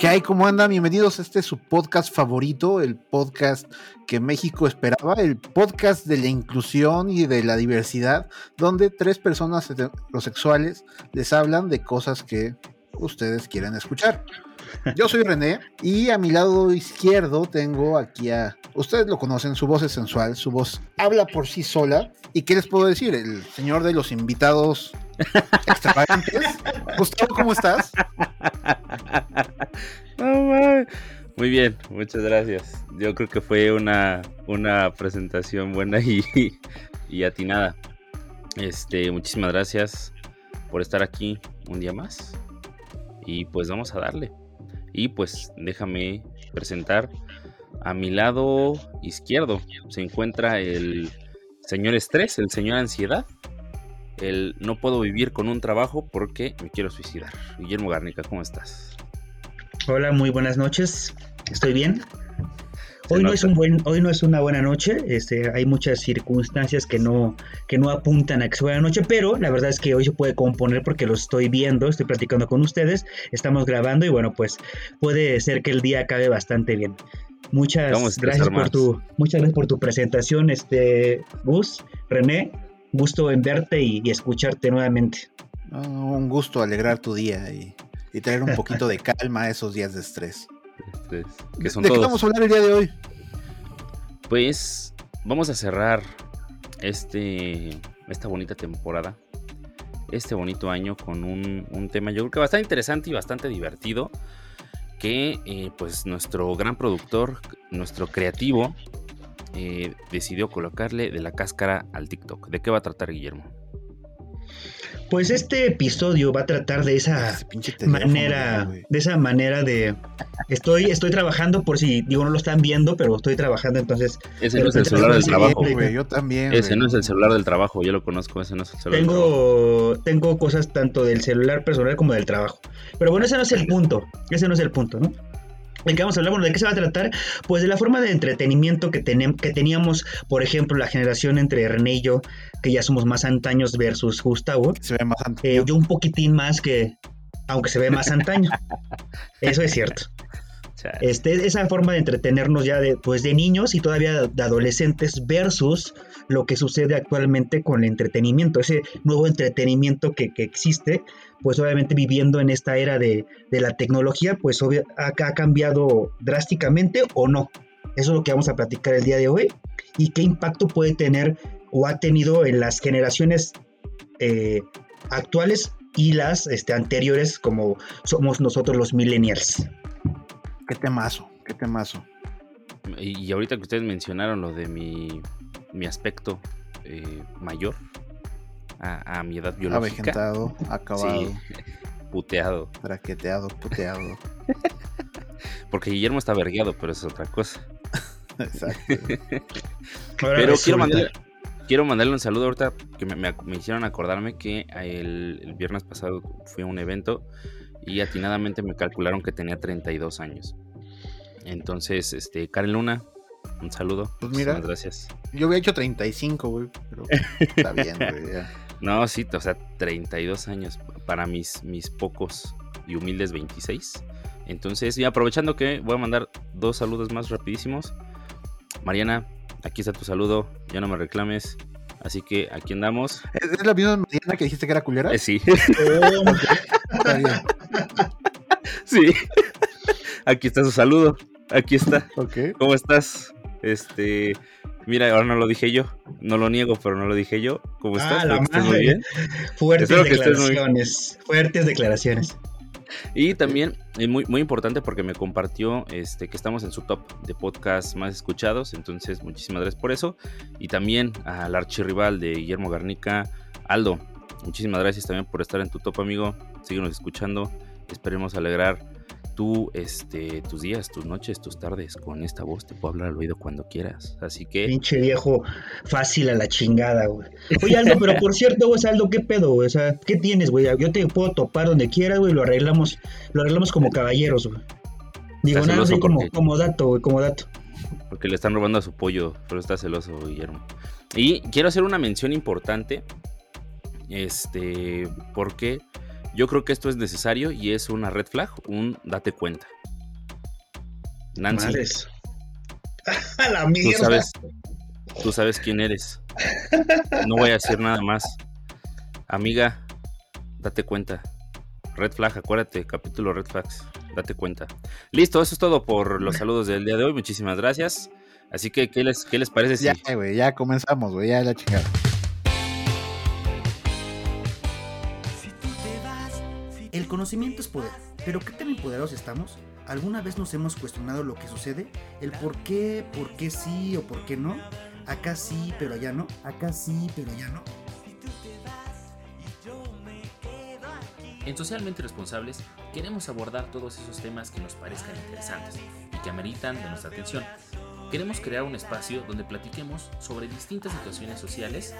¿Qué hay? ¿Cómo andan? Bienvenidos este su podcast favorito, el podcast que México esperaba, el podcast de la inclusión y de la diversidad, donde tres personas heterosexuales les hablan de cosas que ustedes quieren escuchar. Yo soy René y a mi lado izquierdo tengo aquí a... Ustedes lo conocen, su voz es sensual, su voz habla por sí sola. ¿Y qué les puedo decir? El señor de los invitados extravagantes. Gustavo, ¿cómo estás? Muy bien, muchas gracias. Yo creo que fue una, una presentación buena y, y atinada. Este, muchísimas gracias por estar aquí un día más. Y pues vamos a darle. Y pues déjame presentar a mi lado izquierdo. Se encuentra el señor estrés, el señor ansiedad. El no puedo vivir con un trabajo porque me quiero suicidar. Guillermo Garnica, ¿cómo estás? Hola, muy buenas noches. ¿Estoy bien? Hoy no, es un buen, hoy no es una buena noche, este, hay muchas circunstancias que no, que no apuntan a que sea buena noche, pero la verdad es que hoy se puede componer porque lo estoy viendo, estoy platicando con ustedes, estamos grabando y bueno, pues puede ser que el día acabe bastante bien. Muchas gracias por tu, muchas gracias por tu presentación, este Gus, René, gusto en verte y, escucharte nuevamente. un gusto alegrar tu día y, y traer un poquito de calma a esos días de estrés. ¿De, qué vamos a hablar el día de hoy? Pues vamos a cerrar este, esta bonita temporada, este bonito año con un, tema yo creo que bastante interesante y bastante divertido, que eh, pues nuestro gran productor, nuestro creativo, eh, decidió colocarle de la cáscara al TikTok. ¿De qué va a tratar Guillermo? Pues este episodio va a tratar de esa manera, de esa manera de estoy, estoy trabajando por si digo no lo están viendo, pero estoy trabajando entonces. Ese no es el celular del trabajo. yo también. Ese no es el celular del trabajo, yo lo conozco, ese no es el celular. Tengo, tengo cosas tanto del celular personal como del trabajo. Pero bueno, ese no es el punto. Ese no es el punto, ¿no? ¿En qué vamos a hablar? Bueno, ¿de qué se va a tratar? Pues de la forma de entretenimiento que, que teníamos, por ejemplo, la generación entre René y yo, que ya somos más antaños versus Gustavo. Se ve más antaño. Eh, yo un poquitín más que, aunque se ve más antaño. Eso es cierto. Este, esa forma de entretenernos ya de, pues de niños y todavía de adolescentes versus lo que sucede actualmente con el entretenimiento, ese nuevo entretenimiento que, existe, pues obviamente viviendo en esta era de, la tecnología, pues ha, ha, cambiado drásticamente o no. Eso es lo que vamos a platicar el día de hoy y qué impacto puede tener o ha tenido en las generaciones eh, actuales y las este, anteriores como somos nosotros los millennials. Qué temazo, qué temazo. Y ahorita que ustedes mencionaron lo de mi, mi aspecto eh, mayor a, mi edad biológica. Avejentado, acabado. Sí, puteado. Braqueteado, puteado. Porque Guillermo está vergueado, pero es otra cosa. Exacto. pero quiero mandarle, quiero mandarle un saludo ahorita que me, hicieron acordarme que el, el, viernes pasado fui a un evento y atinadamente me calcularon que tenía 32 años. Entonces, este, Karen Luna, un saludo. Pues mira, gracias. Yo había hecho 35, güey, pero está bien, güey. No, sí, o sea, 32 años para mis, mis pocos y humildes 26. Entonces, y aprovechando que voy a mandar dos saludos más rapidísimos. Mariana, aquí está tu saludo, ya no me reclames. Así que aquí andamos. ¿Es la misma Mariana que dijiste que era culera? Eh, sí. sí. Aquí está su saludo. Aquí está. ¿Cómo estás? Este, mira, ahora no lo dije yo, no lo niego, pero no lo dije yo. ¿Cómo ah, estás? muy bien. Fuertes declaraciones, fuertes declaraciones. Y también es muy, muy importante porque me compartió este, que estamos en su top de podcast más escuchados. Entonces, muchísimas gracias por eso. Y también al archirrival de Guillermo Garnica, Aldo. Muchísimas gracias también por estar en tu top, amigo. Síguenos escuchando. Esperemos alegrar tu, este, tus días, tus noches, tus tardes con esta voz. Te puedo hablar al oído cuando quieras. Así que. Pinche viejo fácil a la chingada, güey. Oye, Aldo, pero por cierto, güey, Aldo, ¿qué pedo, güey? O sea, ¿qué tienes, güey? Yo te puedo topar donde quieras, güey, lo arreglamos, lo arreglamos como caballeros, güey. Digo, nada, así como, como dato, güey, como dato. Porque le están robando a su pollo, pero está celoso, Guillermo. Y quiero hacer una mención importante este, porque yo creo que esto es necesario y es una red flag, un date cuenta. Nancy. A la mierda. Tú sabes, tú sabes quién eres. No voy a decir nada más. Amiga, date cuenta. Red Flag, acuérdate, capítulo Red Flags. Date cuenta. Listo, eso es todo por los saludos del día de hoy. Muchísimas gracias. Así que, ¿qué les, qué les parece? Ya, güey, ya comenzamos, güey, ya la chingada. El conocimiento es poder, pero ¿qué tan empoderados estamos? ¿Alguna vez nos hemos cuestionado lo que sucede? ¿El por qué, por qué sí o por qué no? Acá sí, pero allá no. Acá sí, pero allá no. En Socialmente Responsables queremos abordar todos esos temas que nos parezcan interesantes y que ameritan de nuestra atención. Queremos crear un espacio donde platiquemos sobre distintas situaciones sociales,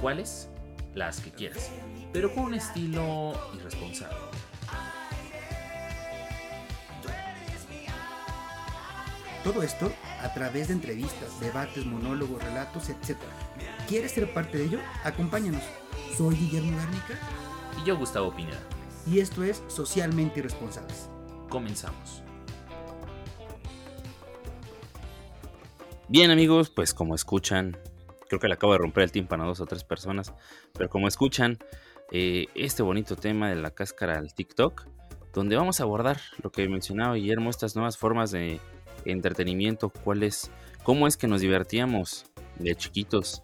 cuáles, las que quieras, pero con un estilo irresponsable. Todo esto a través de entrevistas, debates, monólogos, relatos, etc. ¿Quieres ser parte de ello? Acompáñanos. Soy Guillermo Garnica. Y yo, Gustavo Pineda. Y esto es Socialmente Irresponsables. Comenzamos. Bien amigos, pues como escuchan, creo que le acabo de romper el tímpano a dos o tres personas, pero como escuchan eh, este bonito tema de la cáscara al TikTok, donde vamos a abordar lo que mencionaba Guillermo, estas nuevas formas de entretenimiento, cuál es, cómo es que nos divertíamos de chiquitos.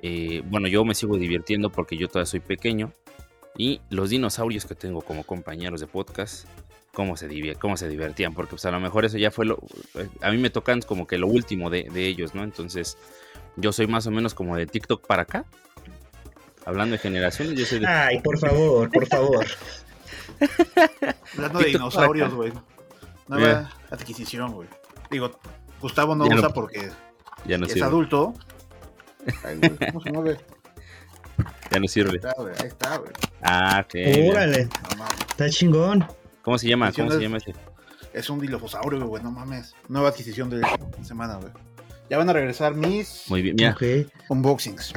Eh, bueno, yo me sigo divirtiendo porque yo todavía soy pequeño. Y los dinosaurios que tengo como compañeros de podcast, cómo se, cómo se divertían, porque pues a lo mejor eso ya fue lo... Eh, a mí me tocan como que lo último de, ellos, ¿no? Entonces yo soy más o menos como de TikTok para acá. Hablando de generaciones, yo soy de... Ay, por favor, por favor. Hablando de dinosaurios, güey. Nueva adquisición, güey. Digo, Gustavo no, usa porque ya no es adulto. ¿Cómo se mueve? Ya no sirve. Ahí está, güey. Ahí está, güey. Ah, ok. Órale. está chingón. ¿Cómo se llama? ¿Cómo se llama ese? Es un dilofosaurio, güey. No mames. Nueva adquisición de semana, güey. Ya van a regresar mis Muy bien, mira. unboxings.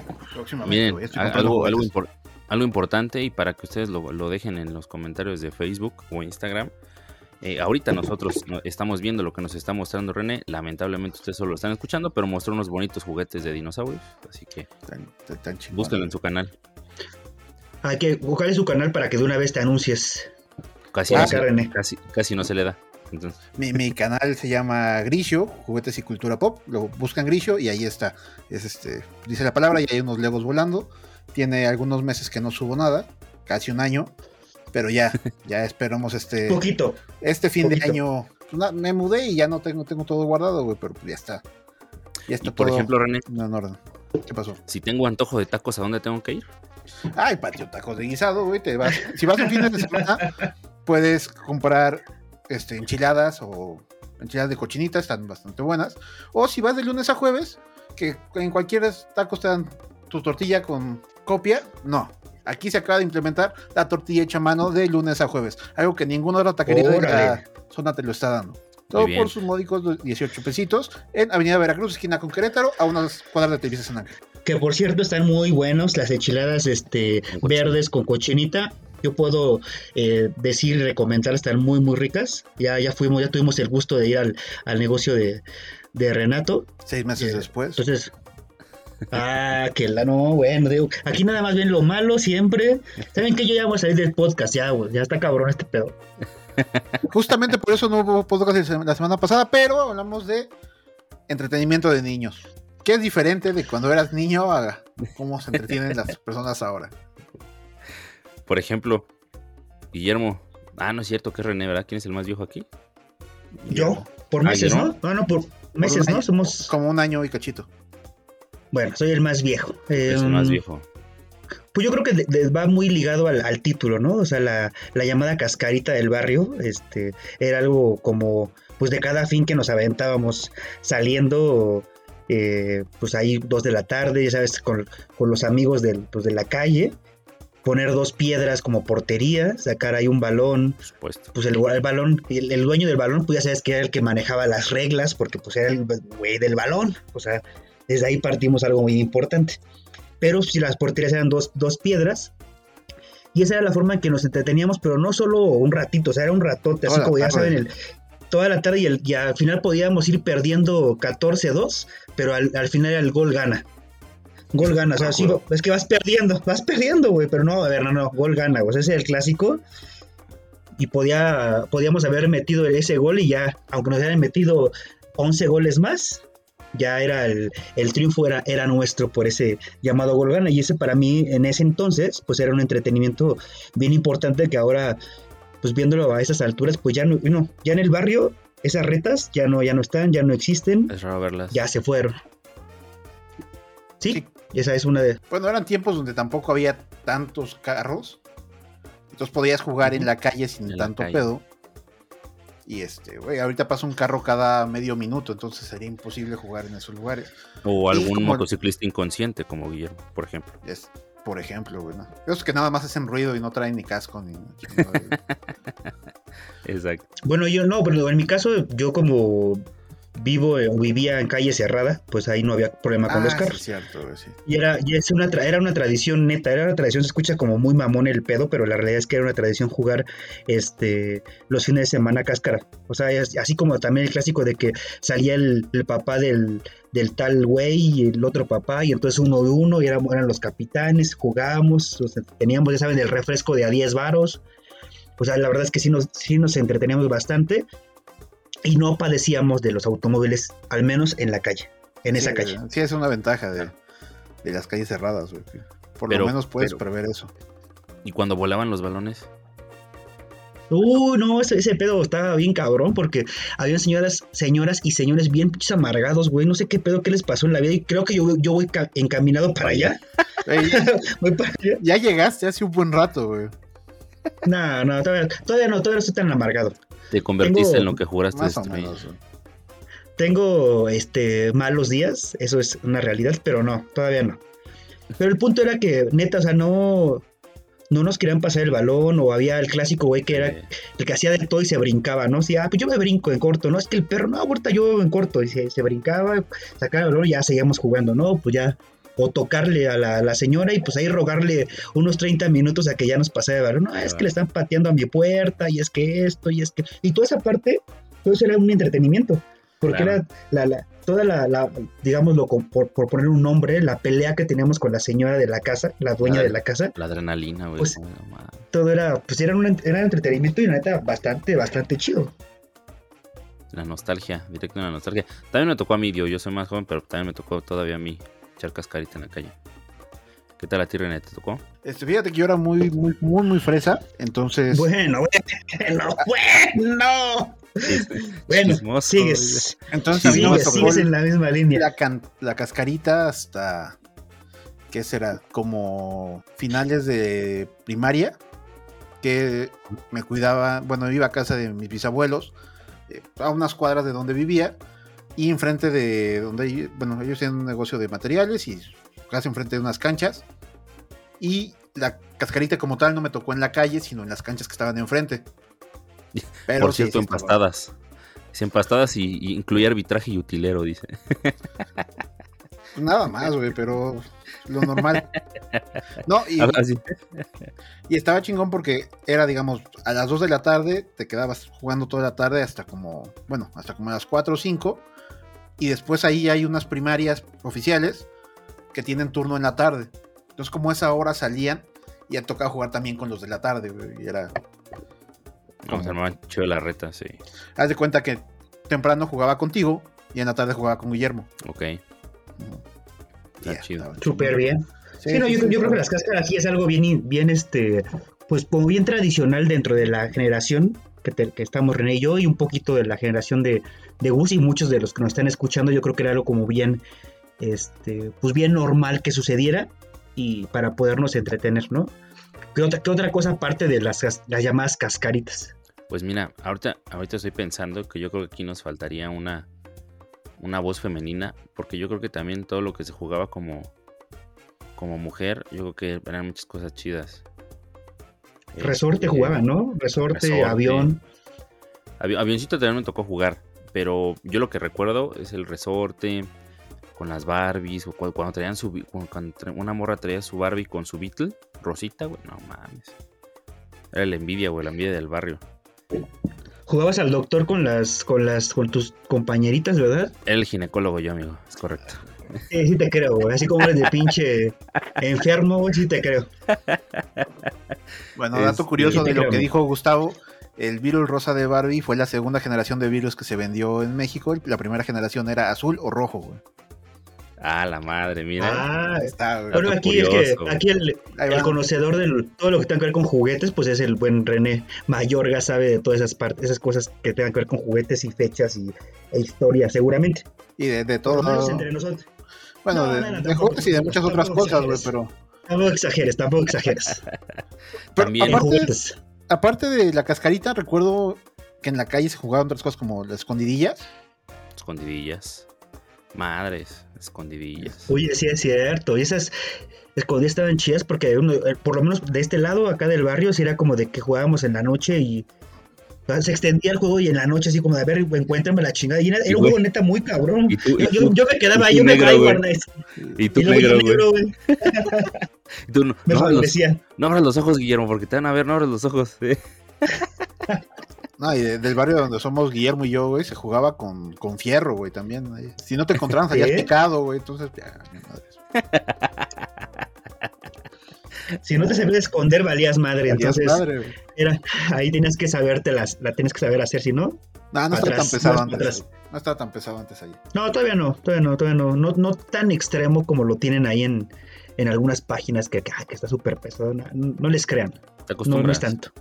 Miren, algo, algo, algo, importante y para que ustedes lo, lo dejen en los comentarios de Facebook o Instagram eh, ahorita nosotros estamos viendo lo que nos está mostrando René. Lamentablemente ustedes solo lo están escuchando, pero mostró unos bonitos juguetes de dinosaurios. Así que búsquenlo en su canal. Hay que buscarle su canal para que de una vez te anuncies. Casi, no, se, casi, casi no se le da. Mi, canal se llama Grisho, Juguetes y Cultura Pop. Lo buscan Grisho y ahí está. Es este, dice la palabra y hay unos legos volando. Tiene algunos meses que no subo nada, casi un año. Pero ya, ya esperamos este. Poquito. Este fin de año. Pues, me mudé y ya no tengo, tengo todo guardado, güey, pero ya está. Ya está por ejemplo, René. en orden. ¿Qué pasó? Si tengo antojo de tacos, ¿a dónde tengo que ir? Ay, patio, tacos de guisado, güey. Te vas. Si vas un fin de semana, puedes comprar este, enchiladas o enchiladas de cochinita, están bastante buenas. O si vas de lunes a jueves, que en cualquier tacos te dan tu tortilla con copia, no. Aquí se acaba de implementar la tortilla hecha a mano de lunes a jueves, algo que ninguna otra taquería de la zona te lo está dando. Todo por sus módicos 18 pesitos en Avenida Veracruz, esquina con Querétaro, a unas cuadras de Televisa San Ángel. Que por cierto están muy buenos las enchiladas este, verdes con cochinita. Yo puedo eh, decir y recomendar, están muy, muy ricas. Ya, ya fuimos, ya tuvimos el gusto de ir al, negocio de, Renato. Seis meses eh, después. Entonces, Ah, que la no, bueno, digo, aquí nada más ven lo malo siempre. ¿Saben que Yo ya voy a salir del podcast, ya, güey, ya está cabrón este pedo. Justamente por eso no hubo podcast la semana pasada, pero hablamos de entretenimiento de niños. ¿Qué es diferente de cuando eras niño a cómo se entretienen las personas ahora? Por ejemplo, Guillermo. Ah, no es cierto que es René, ¿verdad? ¿Quién es el más viejo aquí? Yo, por meses, ¿no? No, no, por meses, ¿no? Somos. Como un año y cachito. Bueno, soy el más viejo. Es el más em, viejo. Pues yo creo que va muy ligado al, título, ¿no? O sea, la, llamada cascarita del barrio, este, era algo como, pues de cada fin que nos aventábamos saliendo, eh, pues ahí dos de la tarde, ya sabes, con, los amigos del, pues, de la calle, poner dos piedras como portería, sacar ahí un balón, Por supuesto. pues el, balón, el, el, dueño del balón, pues ya sabes que era el que manejaba las reglas, porque pues era el güey del balón, o sea, desde ahí partimos algo muy importante. Pero si las porterías eran dos, piedras, y esa era la forma en que nos entreteníamos, pero no solo un ratito, o sea, era un ratote, así como ya saben, toda la tarde y, al final podíamos ir perdiendo 14-2, pero al, final el gol gana. Gol gana, o sea, sí, es que vas perdiendo, vas perdiendo, güey, pero no, a ver, no, no, gol gana, güey, ese es el clásico. Y podía, podíamos haber metido ese gol y ya, aunque nos hubieran metido 11 goles más, ya era el, triunfo era, era nuestro por ese llamado gol gana. Y ese para mí en ese entonces, pues era un entretenimiento bien importante que ahora, pues viéndolo a esas alturas, pues ya no, no ya en el barrio, esas retas ya no, ya no están, ya no existen. Es raro verlas. Ya se fueron. Sí, esa es una de. Bueno, eran tiempos donde tampoco había tantos carros. Entonces podías jugar en la calle sin tanto pedo. Y este, güey, ahorita pasa un carro cada medio minuto, entonces sería imposible jugar en esos lugares. O algún motociclista inconsciente como Guillermo, por ejemplo. Es, por ejemplo, güey. Esos que nada más hacen ruido y no traen ni casco ni. Exacto. Bueno, yo no, pero en mi caso, yo como vivo o vivía en calle cerrada, pues ahí no había problema con los ah, carros. Y era, y es una era una tradición neta, era una tradición, se escucha como muy mamón el pedo, pero la realidad es que era una tradición jugar este los fines de semana cáscara. O sea, así como también el clásico de que salía el, papá del, tal güey y el otro papá, y entonces uno de uno, y eran, eran los capitanes, jugábamos, teníamos, ya saben, el refresco de a 10 varos. O sea, la verdad es que sí nos, sí nos entreteníamos bastante y no padecíamos de los automóviles, al menos en la calle, en esa calle. Sí, es una ventaja de, las calles cerradas, Por lo menos puedes prever eso. ¿Y cuando volaban los balones? Uh, no, ese, pedo estaba bien cabrón porque había señoras, señoras y señores bien amargados, güey. No sé qué pedo que les pasó en la vida y creo que yo, yo voy encaminado para allá. voy para allá. Ya llegaste hace un buen rato, güey. No, no, todavía, todavía no, todavía no estoy tan amargado. Te convertiste en lo que juraste Tengo este malos días, eso es una realidad, pero no, todavía no. Pero el punto era que, neta, o sea, no, no nos querían pasar el balón, o había el clásico güey que era el que hacía de todo y se brincaba, ¿no? Decía, ah, pues yo me brinco en corto, ¿no? Es que el perro, no, ahorita yo en corto, y se, se brincaba, sacaba el balón y ya seguíamos jugando, ¿no? Pues ya o tocarle a la, señora y pues ahí rogarle unos 30 minutos a que ya nos pase de balón. No, es que le están pateando a mi puerta y es que esto y es que... Y toda esa parte, todo eso era un entretenimiento. Porque era la, la, toda la, la digámoslo, por, por, poner un nombre, la pelea que teníamos con la señora de la casa, la dueña de la casa. La adrenalina, güey. Pues, todo era, pues era un, era entretenimiento y una neta bastante, bastante chido. La nostalgia, directo en la nostalgia. También me tocó a mí, yo soy más joven, pero también me tocó todavía a mí echar cascarita en la calle. ¿Qué tal a ti, René? ¿Te tocó? Este, fíjate que yo era muy, muy, muy, muy fresa, entonces... Bueno, bueno, bueno. bueno, sigues. Entonces a mí me tocó sigues en la misma línea. La, la cascarita hasta, ¿qué será? Como finales de primaria, que me cuidaba, bueno, iba a casa de mis bisabuelos, eh, a unas cuadras de donde vivía, y enfrente de donde, bueno, ellos tienen un negocio de materiales y casi enfrente de unas canchas. Y la cascarita como tal no me tocó en la calle, sino en las canchas que estaban enfrente. Pero Por cierto, empastadas. empastadas y, incluye arbitraje y utilero, dice. Nada más, güey, pero lo normal. No, y, y, estaba chingón porque era, digamos, a las 2 de la tarde, te quedabas jugando toda la tarde hasta como, bueno, hasta como a las 4 o 5 y después ahí hay unas primarias oficiales que tienen turno en la tarde. Entonces, como esa hora salían, y ha tocado jugar también con los de la tarde, Y era. Como se llamaba chido la reta, sí. Haz de cuenta que temprano jugaba contigo y en la tarde jugaba con Guillermo. Ok. Está chido. Súper bien. Sí, no, yo, creo que las cáscaras aquí es algo bien, bien, este, pues como bien tradicional dentro de la generación que, estamos René y yo, y un poquito de la generación de, de Gus y muchos de los que nos están escuchando, yo creo que era algo como bien, este, pues bien normal que sucediera y para podernos entretener, ¿no? ¿Qué otra, otra cosa aparte de las, las llamadas cascaritas? Pues mira, ahorita, ahorita estoy pensando que yo creo que aquí nos faltaría una, una voz femenina, porque yo creo que también todo lo que se jugaba como, como mujer, yo creo que eran muchas cosas chidas. Resorte este, jugaba, ¿no? Resorte, avión. avioncito también me tocó jugar, pero yo lo que recuerdo es el resorte con las Barbies, o cuando, traían su cuando una morra traía su Barbie con su Beetle, Rosita, güey, no mames. Era la envidia, güey, la envidia del barrio. Jugabas al doctor con las, con las, con tus compañeritas, ¿verdad? El ginecólogo yo, amigo, es correcto. Sí, sí te creo, güey. Así como eres de pinche enfermo, güey, sí te creo. Bueno, dato curioso de lo que dijo Gustavo. El virus rosa de Barbie fue la segunda generación de virus que se vendió en México. La primera generación era azul o rojo, güey. Ah, la madre, mira. Ah, está, Bueno, aquí es que aquí el, conocedor de todo lo que tenga que ver con juguetes, pues es el buen René Mayorga, sabe de todas esas partes, esas cosas que tengan que ver con juguetes y fechas y, e historia, seguramente. Y de, de todo. entre nosotros. Bueno, de, juguetes y de muchas otras cosas, güey, pero. Tampoco exageres, tampoco exageres. También aparte, aparte de la cascarita, recuerdo que en la calle se jugaban otras cosas como las escondidillas. Escondidillas. Madres, escondidillas. Oye, sí es cierto. Y esas escondidillas estaban chidas porque uno, eh, por lo menos de este lado, acá del barrio, sí era como de que jugábamos en la noche y se extendía el juego y en la noche así como de a ver, encuéntrame la chingada. Y era, un juego neta muy cabrón. yo, me quedaba ahí, yo me quedaba guardando Y tú, y negro, güey. y tú no, me no, abras los, no abras los ojos, Guillermo, porque te van a ver, no abras los ojos. No, y del barrio donde somos Guillermo y yo, güey, se jugaba con, con fierro, güey, también. Si no te encontraban, salías picado, güey, entonces, ya, si no te sabías esconder, valías madre. entonces, era, ahí tenías que saberte las, la tienes que saber hacer, si no. No, no está tan pesado antes. No tan pesado antes ahí. No, todavía no, todavía no, todavía no. No, no tan extremo como lo tienen ahí en, en algunas páginas que, que, está súper pesado. No, les crean. no, no es tanto.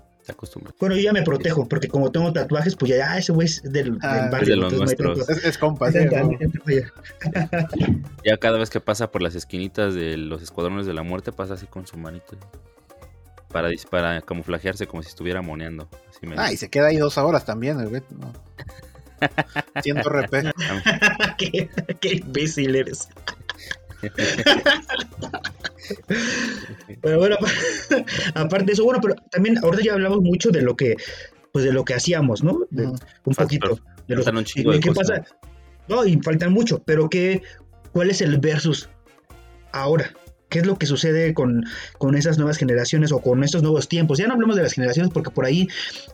Bueno, yo ya me protejo, porque como tengo tatuajes, pues ya, ese güey es del, ah, barrio. de los nuestros. es, compa. ya cada vez que pasa por las esquinitas de los escuadrones de la muerte, pasa así con su manito. Para, para camuflajearse como si estuviera moneando. ah, y se queda ahí dos horas también, el güey. Siento repente. qué, qué imbécil eres. Pero bueno, aparte de eso, bueno, pero también ahorita ya hablamos mucho de lo que, pues de lo que hacíamos, ¿no? un poquito. De lo, que pasa. No, y faltan mucho, pero qué, ¿cuál es el versus ahora? Qué es lo que sucede con, esas nuevas generaciones o con estos nuevos tiempos. Ya no hablemos de las generaciones porque por ahí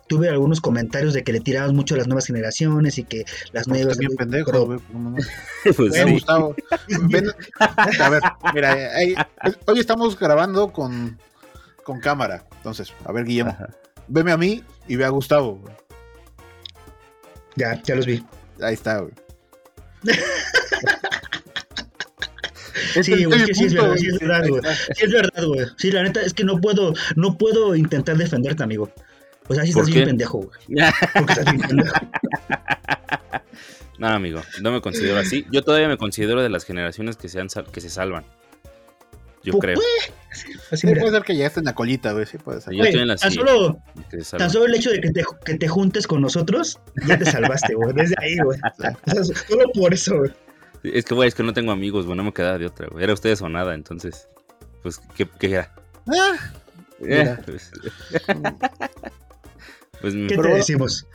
tuve algunos comentarios de que le tirabas mucho a las nuevas generaciones y que las nuevas... Bien pendejo, pues Gustavo. a ver, mira, hoy estamos grabando con, con cámara. Entonces, a ver, Guillermo, veme a mí y ve a Gustavo. Ya, ya los vi. Ahí está, güey. Sí, güey, sí es verdad, sí es verdad, güey. Sí es verdad, güey. Sí, la neta es que no puedo, no puedo intentar defenderte, amigo. O sea, si estás bien pendejo, güey. Porque estás bien pendejo. No, amigo, no me considero así. Yo todavía me considero de las generaciones que se, han que se salvan. Yo pues, creo. Así, puede ser que llegaste en la colita, güey. Sí puede ser. Yo estoy en la tan, solo, tan solo el hecho de que te, que te juntes con nosotros, ya te salvaste, güey. Desde ahí, güey. O sea, solo por eso, güey. Es que, güey, es que no tengo amigos, güey, no me quedaba de otra, güey. Era ustedes o nada, entonces, pues, ¿qué, qué era? Ah, eh, pues, pues, ¿Qué te decimos?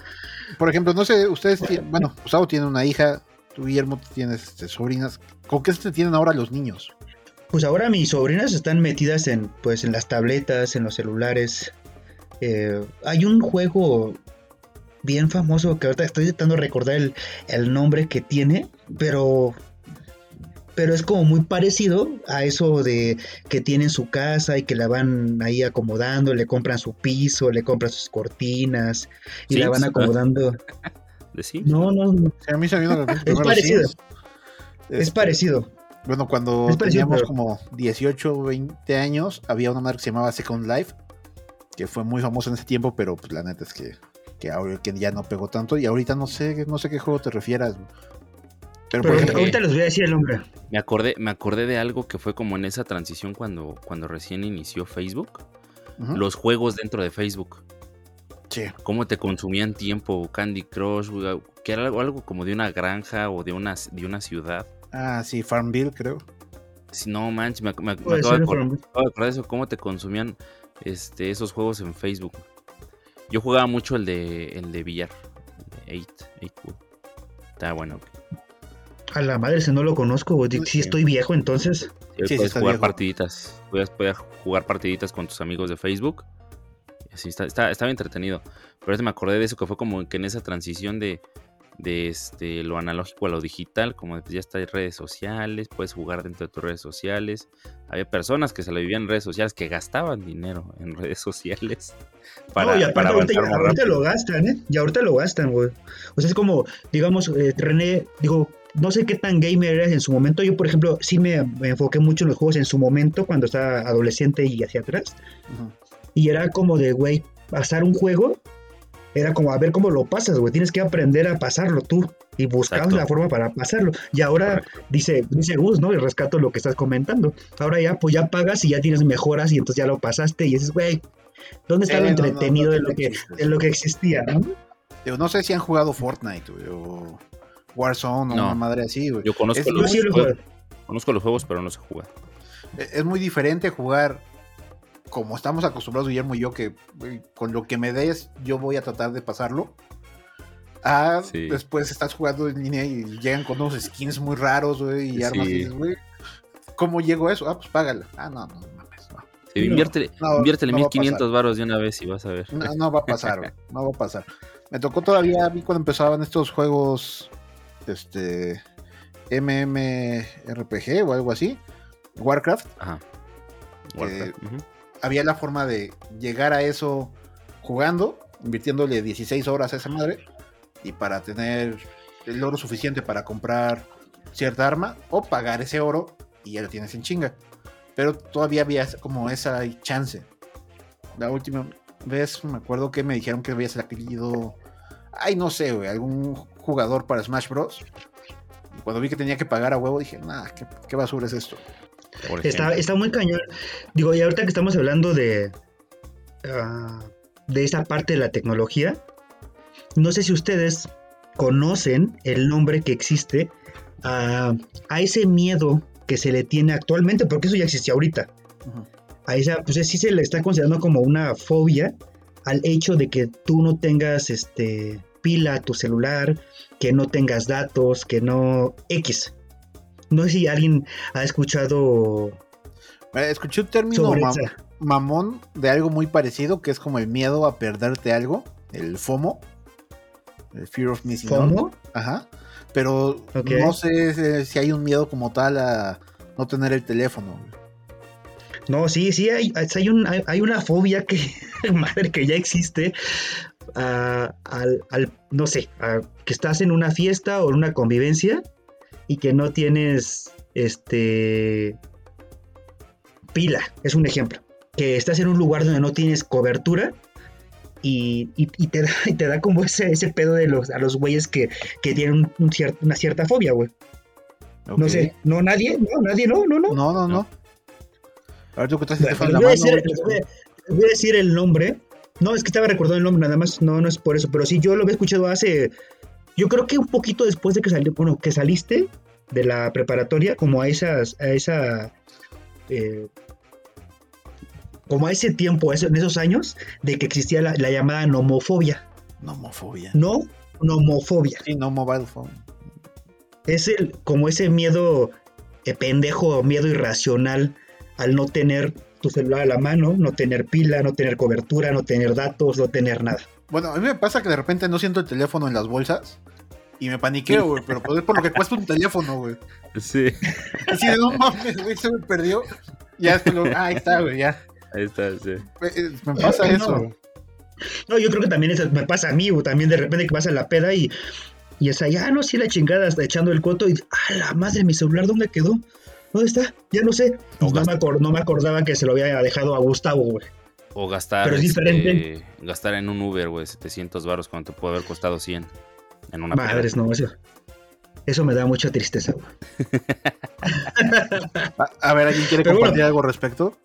Por ejemplo, no sé, ustedes tienen, bueno, Gustavo tiene una hija, tú, Guillermo, tienes este, sobrinas. ¿Con qué se tienen ahora los niños? Pues ahora mis sobrinas están metidas en, pues, en las tabletas, en los celulares. Eh, hay un juego bien famoso que ahorita estoy intentando recordar el, el nombre que tiene, pero pero es como muy parecido a eso de que tienen su casa y que la van ahí acomodando, le compran su piso, le compran sus cortinas y la van acomodando. ¿De sí? No, no, no. a mí se me Es parecido. es este, parecido. Bueno, cuando teníamos como 18 o 20 años, había una marca que se llamaba Second Life, que fue muy famosa en ese tiempo, pero pues la neta es que que, ahora, que ya no pegó tanto y ahorita no sé, no sé qué juego te refieras. Pero, ahorita les voy a decir el nombre. Me acordé, me acordé de algo que fue como en esa transición cuando, cuando recién inició Facebook. Los juegos dentro de Facebook. Sí. Cómo te consumían tiempo, Candy Crush, que era algo, algo como de una granja o de una, de una ciudad. Ah, sí, Farmville, creo. Sí, no manches, me, acabo, de acordar, de eso, cómo te consumían este, esos juegos en Facebook. Yo jugaba mucho el de el de billar. 8, 8 Está bueno. A la madre, si no lo conozco, güey. Sí, estoy viejo entonces. Sí, puedes jugar partiditas. Puedes, jugar partiditas con tus amigos de Facebook. Así está, está, estaba entretenido. Pero me acordé de eso que fue como que en esa transición de, de este, lo analógico a lo digital, como pues, ya está en redes sociales, puedes jugar dentro de tus redes sociales. Había personas que se lo vivían en redes sociales que gastaban dinero en redes sociales para, no, y aparte ahorita, lo gastan, ¿eh? Y ahorita lo gastan, güey. O sea, es como, digamos, eh, René, digo, no sé qué tan gamer eres en su momento. Yo, por ejemplo, sí me, enfoqué mucho en los juegos en su momento, cuando estaba adolescente y hacia atrás. Y era como de, güey, pasar un juego era como a ver cómo lo pasas, güey. Tienes que aprender a pasarlo tú y buscar la forma para pasarlo. Y ahora dice, dice Gus, ¿no? Y rescato lo que estás comentando. Ahora ya, pues ya pagas y ya tienes mejoras y entonces ya lo pasaste y dices, güey, ¿dónde está lo eh, entretenido de, lo que, lo que existía, no? no sé si han jugado Fortnite, güey, o Warzone o una madre así, güey. Yo conozco, los, juegos, conozco los juegos, pero no sé jugar. E, es muy diferente jugar como estamos acostumbrados Guillermo y yo, que con lo que me des yo voy a tratar de pasarlo. Ah, después estás jugando en línea y llegan con unos skins muy raros, güey, y armas y dices, güey, ¿cómo llegó eso? Ah, pues págala. Ah, no, no mames, no. Sí, invierte, inviértele 1500 varos de una vez y vas a ver. No, no va a pasar, güey, no va a pasar. Me tocó todavía a mí cuando empezaban estos juegos, este, MMRPG o algo así, Warcraft. Ajá. Warcraft había la forma de llegar a eso jugando, invirtiéndole 16 horas a esa madre, y para tener el oro suficiente para comprar cierta arma, o pagar ese oro y ya lo tienes en chinga. Pero todavía había como esa chance. La última vez me acuerdo que me dijeron que había salido, ay, no sé, algún jugador para Smash Bros. Y cuando vi que tenía que pagar a huevo, dije, nah, ¿qué, qué basura es esto? Está, está, muy cañón. Digo, y ahorita que estamos hablando de, ah, de esa parte de la tecnología, no sé si ustedes conocen el nombre que existe a, ese miedo que se le tiene actualmente, porque eso ya existía ahorita. A esa, pues sí se le está considerando como una fobia al hecho de que tú no tengas este pila a tu celular, que no tengas datos, que no X. No sé si alguien ha escuchado. Escuché un término mamón de algo muy parecido, que es como el miedo a perderte algo, el FOMO, el Fear of Missing ¿FOMO? Ajá. Pero no sé si hay un miedo como tal a no tener el teléfono. No, sí, sí, hay, hay, una fobia que, madre, que ya existe. al, no sé, que estás en una fiesta o en una convivencia y que no tienes este pila, es un ejemplo. Que estás en un lugar donde no tienes cobertura y, te, da, te da como ese, ese pedo de los, a los güeyes que, tienen una cierta fobia, güey. No sé, no, nadie, no, nadie, no, no, no. No, no, no. A ver, tú que estás voy, a decir, voy a decir el nombre. No, es que estaba recordando el nombre, nada más, no, no es por eso, pero sí, yo lo había escuchado hace yo creo que un poquito después de que salió, bueno, que saliste de la preparatoria, como a esas, a esa, eh, como a ese tiempo, en esos años, de que existía la, llamada nomofobia. Nomofobia. No, nomofobia. Sí, no mobile phone. Es el, como ese miedo eh, pendejo, miedo irracional al no tener tu celular a la mano, no tener pila, no tener cobertura, no tener datos, no tener nada. Bueno, a mí me pasa que de repente no siento el teléfono en las bolsas y me paniqueo, güey, pero es por lo que cuesta un teléfono, güey. Sí. Así de no mames, güey, se me perdió. Ya después lo. Ah, ahí está, güey, ya. Ahí está, sí. Eh, me, pasa eso. No. yo creo que también eso me pasa a mí, güey, también de repente que pasa la peda y. Y es allá, ah, no, sí, la chingada, está echando el coto y. ¡Ah, la madre, mi celular, ¿dónde quedó? ¿Dónde está? Ya no sé. No, me, no me acordaba que se lo había dejado a Gustavo, güey. O gastar, Pero es diferente. Este, gastar en un Uber, güey, 700 baros cuando te puede haber costado 100 en una Madres, no, eso, eso me da mucha tristeza, güey. a, ver, ¿alguien quiere compartir algo al respecto?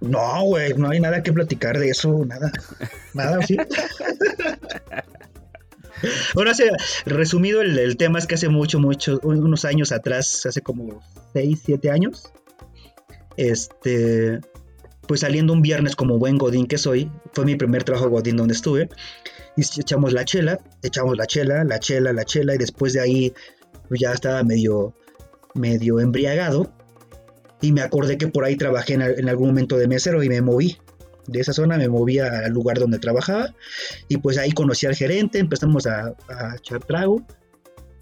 No, güey, no hay nada que platicar de eso, nada. Nada, sí. Bueno, hace, resumido, el, el, tema es que hace mucho, mucho, unos años atrás, hace como 6, 7 años, este, pues saliendo un viernes como buen Godín que soy, fue mi primer trabajo Godín donde estuve, y echamos la chela, echamos la chela, la chela, la chela, y después de ahí ya estaba medio, medio embriagado, y me acordé que por ahí trabajé en, algún momento de mesero y me moví. de esa zona, me movía al lugar donde trabajaba y pues ahí conocí al gerente, empezamos a, a echar trago.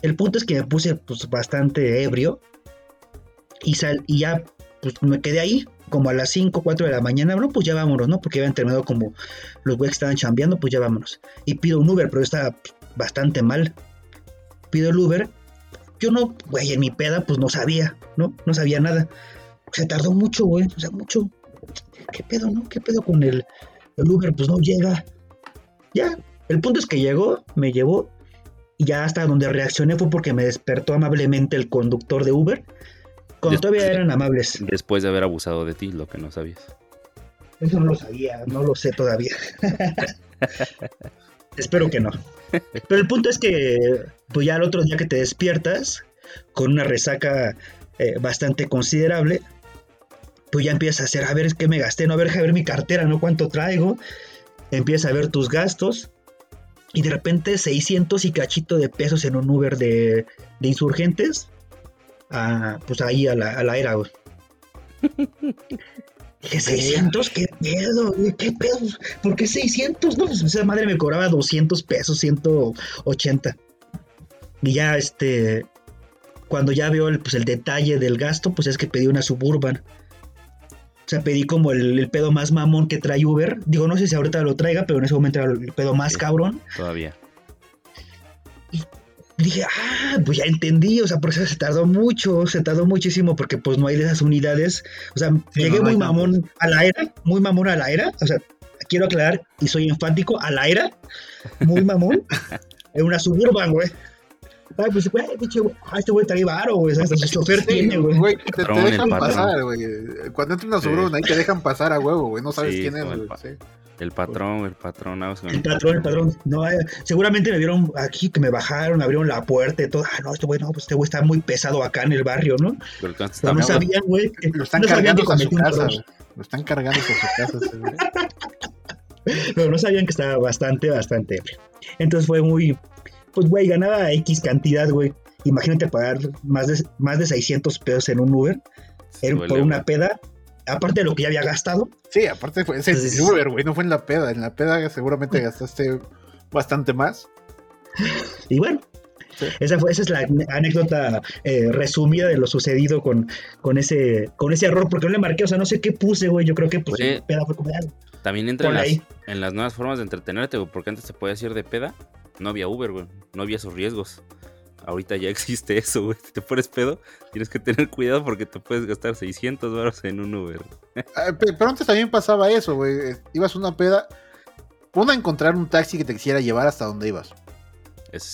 El punto es que me puse pues bastante ebrio y, sal, y ya pues me quedé ahí como a las 5, 4 de la mañana, no, pues ya vámonos, ¿no? Porque habían terminado como los güeyes estaban chambeando, pues ya vámonos. Y pido un Uber, pero estaba bastante mal. Pido el Uber. Yo no, güey, en mi peda, pues no sabía, ¿no? No sabía nada. Se tardó mucho, güey, o sea, mucho. ¿Qué pedo, no? ¿Qué pedo con el, el Uber? Pues no llega. Ya, el punto es que llegó, me llevó, y ya hasta donde reaccioné fue porque me despertó amablemente el conductor de Uber cuando todavía eran amables. Después de haber abusado de ti, lo que no sabías. Eso no lo sabía, no lo sé todavía. Espero que no. Pero el punto es que, pues ya el otro día que te despiertas, con una resaca eh, bastante considerable, pues ya empiezas a hacer, a ver qué me gasté, no a ver, a ver mi cartera, no cuánto traigo. Empiezas a ver tus gastos. Y de repente 600 y cachito de pesos en un Uber de, de insurgentes pues ahí a la, a la era, güey. ¿Qué 600? ¿Qué pedo? ¿Qué pedo? ¿Por qué 600? No, pues esa madre me cobraba 200 pesos, 180. Y ya, este, cuando ya veo el, pues, el detalle del gasto, pues es que pedí una Suburban. O sea, pedí como el, pedo más mamón que trae Uber. Digo, no sé si ahorita lo traiga, pero en ese momento era el pedo más cabrón. Todavía dije, ah, pues ya entendí, o sea, por eso se tardó mucho, se tardó muchísimo porque pues no hay de esas unidades. O sea, llegué muy mamón a la era, muy mamón a la era, o sea, quiero aclarar y soy enfático, a la era, muy mamón, en una suburban, güey. Ay, pues, güey, ah, este güey trae varo, güey, sea, su chofer tiene, güey. Te, te, dejan pasar, güey. Cuando entra una suburban ahí te dejan pasar a huevo, güey, no sabes quién es, güey. El patrón, el patrón. El patrón, el patrón. No, eh, seguramente me vieron aquí que me bajaron, abrieron la puerta y todo. Ah, no, este güey, no, pues este güey está muy pesado acá en el barrio, ¿no? Pero, no sabían, güey. Lo están cargando a su casa. Lo están cargando a su casa. Pero no sabían que estaba bastante, bastante Entonces fue muy. Pues, güey, ganaba X cantidad, güey. Imagínate pagar más de, más de 600 pesos en un Uber por una peda aparte de lo que ya había gastado. Sí, aparte fue ese Uber, güey, no fue en la peda. En la peda seguramente gastaste bastante más. Y bueno, Esa, fue, esa es la anécdota eh, resumida de lo sucedido con, con, ese, con ese error, porque no le marqué, o sea, no sé qué puse, güey. Yo creo que pues, peda fue como También entra en las, en las, nuevas formas de entretenerte, güey, porque antes se podía decir de peda, no había Uber, güey, no había esos riesgos ahorita ya existe eso, güey. Si te pones pedo, tienes que tener cuidado porque te puedes gastar 600 baros en un Uber. Ah, pero antes también pasaba eso, güey. Ibas a una peda, uno, a encontrar un taxi que te quisiera llevar hasta donde ibas.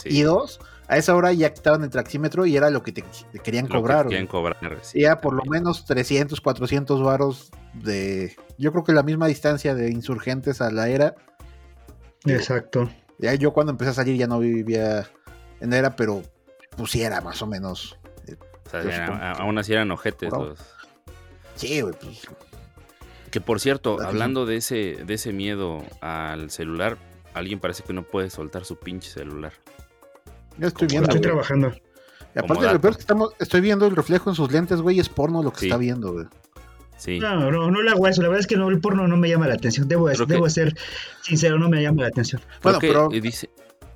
Y dos, a esa hora ya estaban el taxímetro y era lo que te, querían cobrar. querían cobrar. ya por lo menos 300, 400 varos de... Yo creo que la misma distancia de insurgentes a la era. Exacto. Ya yo cuando empecé a salir ya no vivía en era, pero pusiera más o menos. Eh, o sea, aún así eran ojetes los. Sí, güey, pues. Que por cierto, hablando de ese, de ese miedo al celular, alguien parece que no puede soltar su pinche celular. Yo estoy viendo. Estoy trabajando. Y aparte, lo peor es que estamos, estoy viendo el reflejo en sus lentes, güey, es porno lo que está viendo, güey. Sí. No, no, no le hago eso. La verdad es que no, el porno no me llama la atención. Debo, debo ser sincero, no me llama la atención. Bueno, pero. Dice,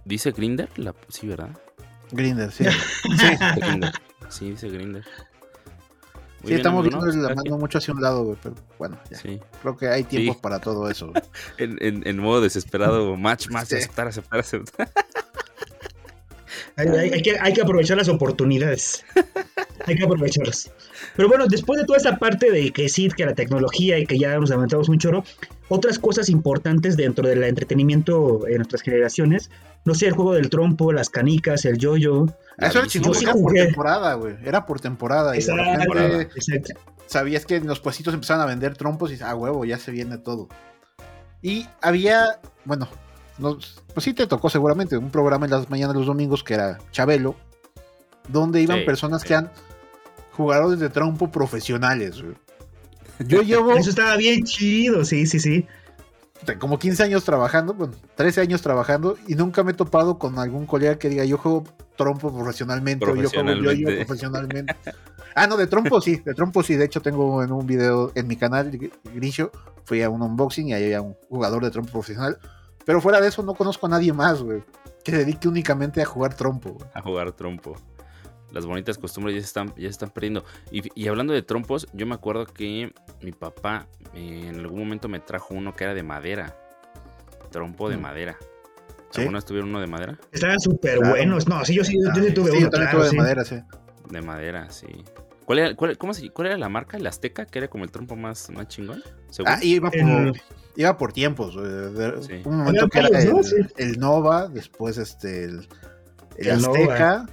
dice Grinder, la, sí, ¿verdad? Grinder, sí. sí. dice Grinder. sí, estamos viendo la mano mucho hacia un lado, güey, pero bueno, ya. Creo que hay tiempos para todo eso. en, en, en, modo desesperado, match, match, aceptar, aceptar, aceptar. Hay, que, hay que aprovechar las oportunidades. hay que aprovecharlas. Pero bueno, después de toda esta parte de que sí, que la tecnología y que ya nos avanzamos un choro, otras cosas importantes dentro del entretenimiento en nuestras generaciones, no sé, el juego del trompo, las canicas, el yoyo. Ah, eso era chingón, era por temporada, güey. Era por temporada. Y Sabías que en los puestitos empezaban a vender trompos y ah, huevo, ya se viene todo. Y había, bueno, pues sí te tocó seguramente un programa en las mañanas los domingos que era Chabelo, donde iban personas que han jugadores de trompo profesionales. Yo llevo. Eso estaba bien chido, sí, sí, sí. Como 15 años trabajando, bueno, 13 años trabajando, y nunca me he topado con algún colega que diga yo juego trompo profesionalmente, o yo juego yo profesionalmente. Ah, no, de trompo sí, de trompo sí. De hecho, tengo en un video en mi canal, Grisho, fui a un unboxing y ahí había un jugador de trompo profesional. Pero fuera de eso, no conozco a nadie más, güey, que se dedique únicamente a jugar trompo. A jugar trompo. Las bonitas costumbres ya se están, ya están perdiendo. Y, hablando de trompos, yo me acuerdo que mi papá eh, en algún momento me trajo uno que era de madera. Trompo de mm. madera. ¿Sí? ¿Alguna tuvieron uno de madera? Estaban súper buenos. No, sí, yo sí, yo sí tuve uno. Claro, de madera, sí. De madera, sí. ¿Cuál era, cuál, cómo se, ¿Cuál era la marca? ¿El Azteca? Que era como el trompo más, más chingón. Ah, iba por, iba por tiempos. Un momento que era el, Nova, después este el, el, Azteca.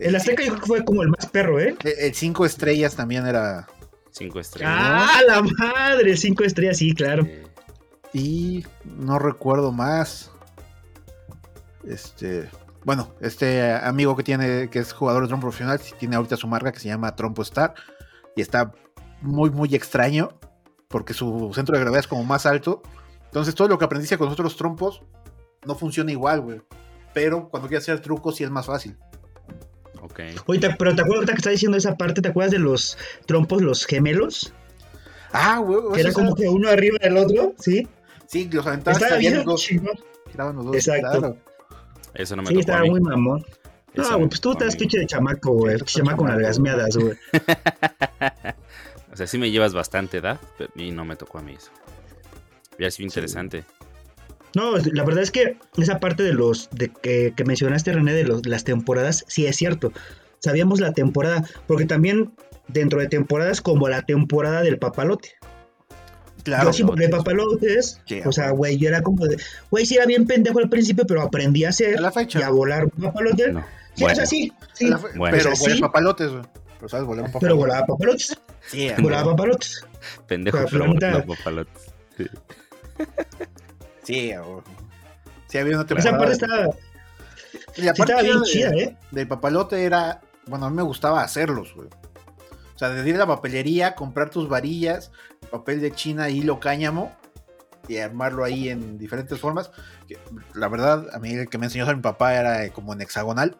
El Azteca yo creo que fue como el más perro, ¿eh? El 5 estrellas también era. Cinco estrellas. ¡Ah, la madre! Cinco estrellas, sí, claro. Y no recuerdo más. Este. Bueno, este amigo que tiene, que es jugador de trompo profesional, tiene ahorita su marca que se llama Trompo Star. Y está muy, muy extraño. Porque su centro de gravedad es como más alto. Entonces todo lo que aprendiste con otros trompos no funciona igual, güey. Pero cuando quieres hacer trucos sí es más fácil. Ok. Oye, pero ¿te acuerdas que está diciendo esa parte? ¿Te acuerdas de los trompos, los gemelos? Ah, güey. Que era como que uno arriba del otro, ¿sí? Sí, los aventabas Estaba bien dos. los dos. Exacto. Eso no me Sí, estaba muy mamón. No, güey, pues tú estás pinche de chamaco, güey. Chamaco con las meadas, güey. o sea, sí me llevas bastante edad, pero y no me tocó a mí eso. Hubiera sido interesante. No, la verdad es que esa parte de los de que, mencionaste, René, de los, las temporadas, sí es cierto. Sabíamos la temporada, porque también dentro de temporadas como la temporada del papalote. Claro. Yo sí, porque el papalotes, o sea, güey, yo era como de, güey, sí era bien pendejo al principio, pero aprendí a hacer la fecha. y a volar papalote. No. Sí, bueno. es así, sí. Bueno. Pero volé papalotes, güey. Pero sabes, volar papalotes. Pero volaba papalotes. Sí, volaba papalotes. Pendejo, pero volaba papalotes. Sí. Sí, sí había una temporada. Esa parte estaba. La parte estaba bien chida, ¿eh? Del papalote era. Bueno, a mí me gustaba hacerlos, güey. O sea, de ir a la papelería, comprar tus varillas, papel de China, hilo cáñamo, y armarlo ahí en diferentes formas. La verdad, a mí el que me enseñó a mi papá era como en hexagonal.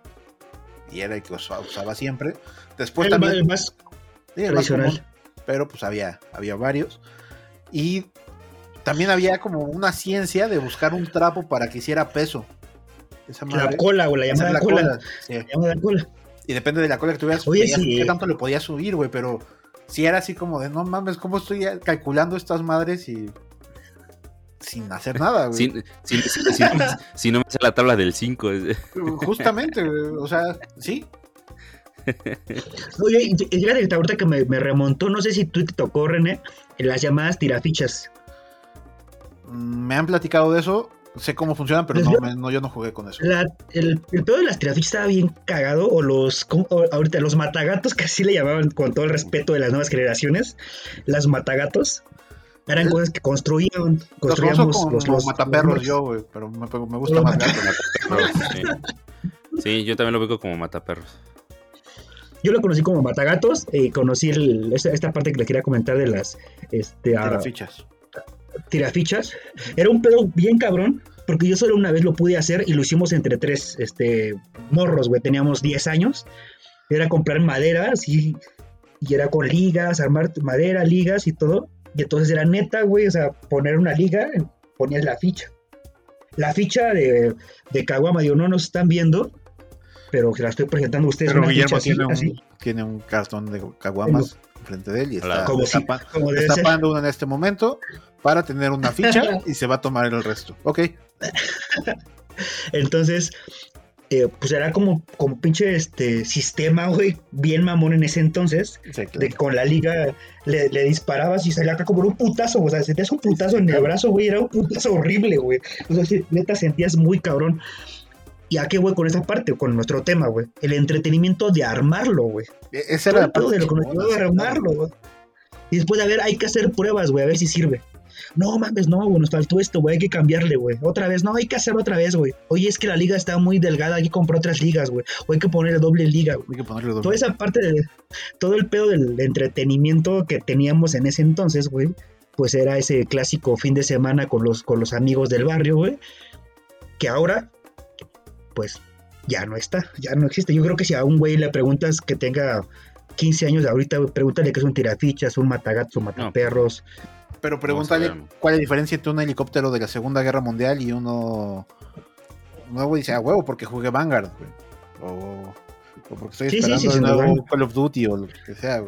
Y era el que usaba siempre. Después también. El más tradicional. pero pues había, había varios. Y también había como una ciencia de buscar un trapo para que hiciera peso. la cola, güey, la llamada cola. La cola. Y depende de la cola que tuvieras, Oye, sí. qué tanto le podías subir, güey, pero si era así como de, no mames, ¿cómo estoy calculando estas madres y sin hacer nada, güey? Si, no me hace la tabla del 5. Justamente, o sea, sí. Oye, fíjate ahorita que me, me, remontó, no sé si tú te tocó, René, en las llamadas tirafichas. Me han platicado de eso, sé cómo funcionan, pero no, yo no jugué con eso. el, el pedo de las tirafichas estaba bien cagado, o los, ahorita los matagatos, que así le llamaban con todo el respeto de las nuevas generaciones, las matagatos. Eran cosas que construían, construíamos los, los, mataperros yo, güey, pero me, gusta más gato. Sí. sí, yo también lo veo como mataperros. Yo lo conocí como matagatos, y eh, conocí esta, parte que les quería comentar de las este, tirafichas tirafichas. Era un pedo bien cabrón, porque yo solo una vez lo pude hacer y lo hicimos entre tres este, morros, güey. Teníamos 10 años. Era comprar madera, así, y era con ligas, armar madera, ligas y todo. Y entonces era neta, güey, o sea, poner una liga, ponías la ficha. La ficha de, de Caguama, digo, no nos están viendo, pero que la estoy presentando a ustedes. Pero Guillermo tiene, un, tiene un cartón de Caguamas frente de él y está, como uno en este momento para tener una ficha y se va a tomar el resto. Ok. Entonces, eh, pues era como, como pinche este sistema, güey, bien mamón en ese entonces, de con la liga le, disparabas y salía acá como un putazo, o sea, sentías un putazo en el brazo, güey, era un putazo horrible, güey. O sea, neta sentías muy cabrón. ¿Y a qué, güey, con esa parte, con nuestro tema, güey? El entretenimiento de armarlo, güey. E-, ese era todo de lo que de armarlo, güey. Y después, a ver, hay que hacer pruebas, güey, a ver si sirve. No mames, no, güey, nos faltó esto, güey, hay que cambiarle, güey. Otra vez, no, hay que hacerlo otra vez, güey. Oye, es que la liga está muy delgada, hay que comprar otras ligas, güey. O hay que ponerle doble liga, güey. Hay que ponerle doble. Toda esa parte de. Todo el pedo del entretenimiento que teníamos en ese entonces, güey. Pues era ese clásico fin de semana con los, con los amigos del barrio, güey. Que ahora, pues, ya no está, ya no existe. Yo creo que si a un güey le preguntas que tenga 15 años de ahorita, pregúntale qué es un tirafichas, un matagatos, un mataperros. Pero pregúntale cuál es la diferencia entre un helicóptero de la Segunda Guerra Mundial y uno nuevo y dice, a huevo, porque jugué Vanguard, O, porque estoy esperando el nuevo Call of Duty o lo que sea,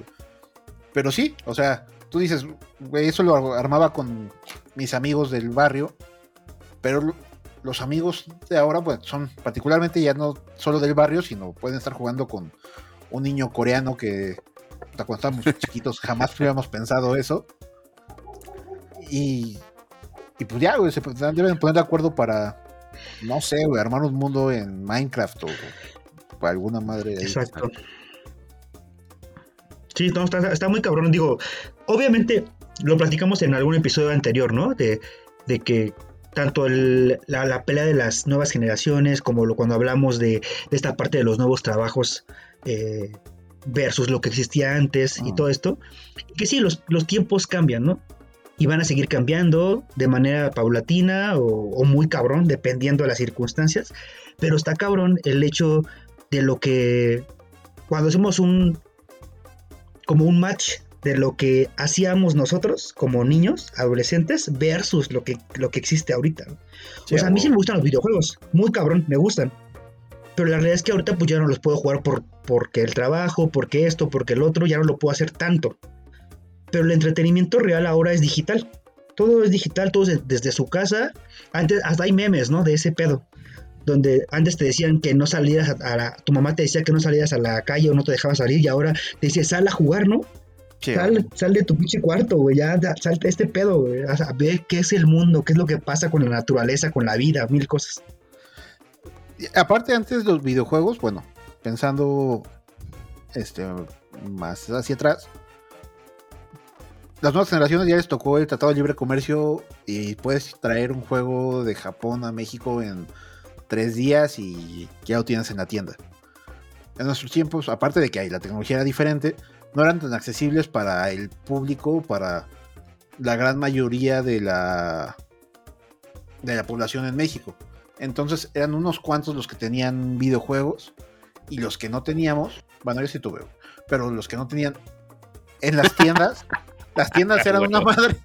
Pero sí, o sea, tú dices, güey, eso lo armaba con mis amigos del barrio, pero los amigos de ahora, pues son particularmente ya no solo del barrio, sino pueden estar jugando con un niño coreano que cuando estábamos chiquitos jamás hubiéramos pensado eso. Y, y pues ya, güey, se deben poner de acuerdo para, no sé, güey, armar un mundo en Minecraft o, alguna madre. Exacto. Sí, no, está, muy cabrón. Digo, obviamente lo platicamos en algún episodio anterior, ¿no? De, que tanto la, pelea de las nuevas generaciones como lo, cuando hablamos de, esta parte de los nuevos trabajos eh, versus lo que existía antes y ah. todo esto, que sí, los, los, tiempos cambian, ¿no? Y van a seguir cambiando de manera paulatina o, o muy cabrón, dependiendo de las circunstancias, pero está cabrón el hecho de lo que cuando hacemos un como un match de lo que hacíamos nosotros como niños, adolescentes, versus lo que, lo que existe ahorita. o sea, a mí sí me gustan los videojuegos, muy cabrón, me gustan. Pero la realidad es que ahorita pues ya no los puedo jugar por, porque el trabajo, porque esto, porque el otro, ya no lo puedo hacer tanto. Pero el entretenimiento real ahora es digital. Todo es digital, todo es desde su casa. Antes hasta hay memes, ¿no? De ese pedo donde antes te decían que no salieras a, la, tu mamá te decía que no salieras a la calle o no te dejaba salir y ahora te dice sal a jugar, ¿no? Sal, sal, de tu pinche cuarto, güey, ya salte este pedo, güey, a ver qué es el mundo, qué es lo que pasa con la naturaleza, con la vida, mil cosas. aparte antes de los videojuegos, bueno, pensando este más hacia atrás, las nuevas generaciones ya les tocó el Tratado de Libre Comercio y puedes traer un juego de Japón a México en tres días y ya lo tienes en la tienda. En nuestros tiempos, aparte de que hay, la tecnología era diferente, no eran tan accesibles para el público, para la gran mayoría de la, de la población en México. Entonces eran unos cuantos los que tenían videojuegos y los que no teníamos, bueno, yo sí tuve, pero los que no tenían en las tiendas, las tiendas eran una madre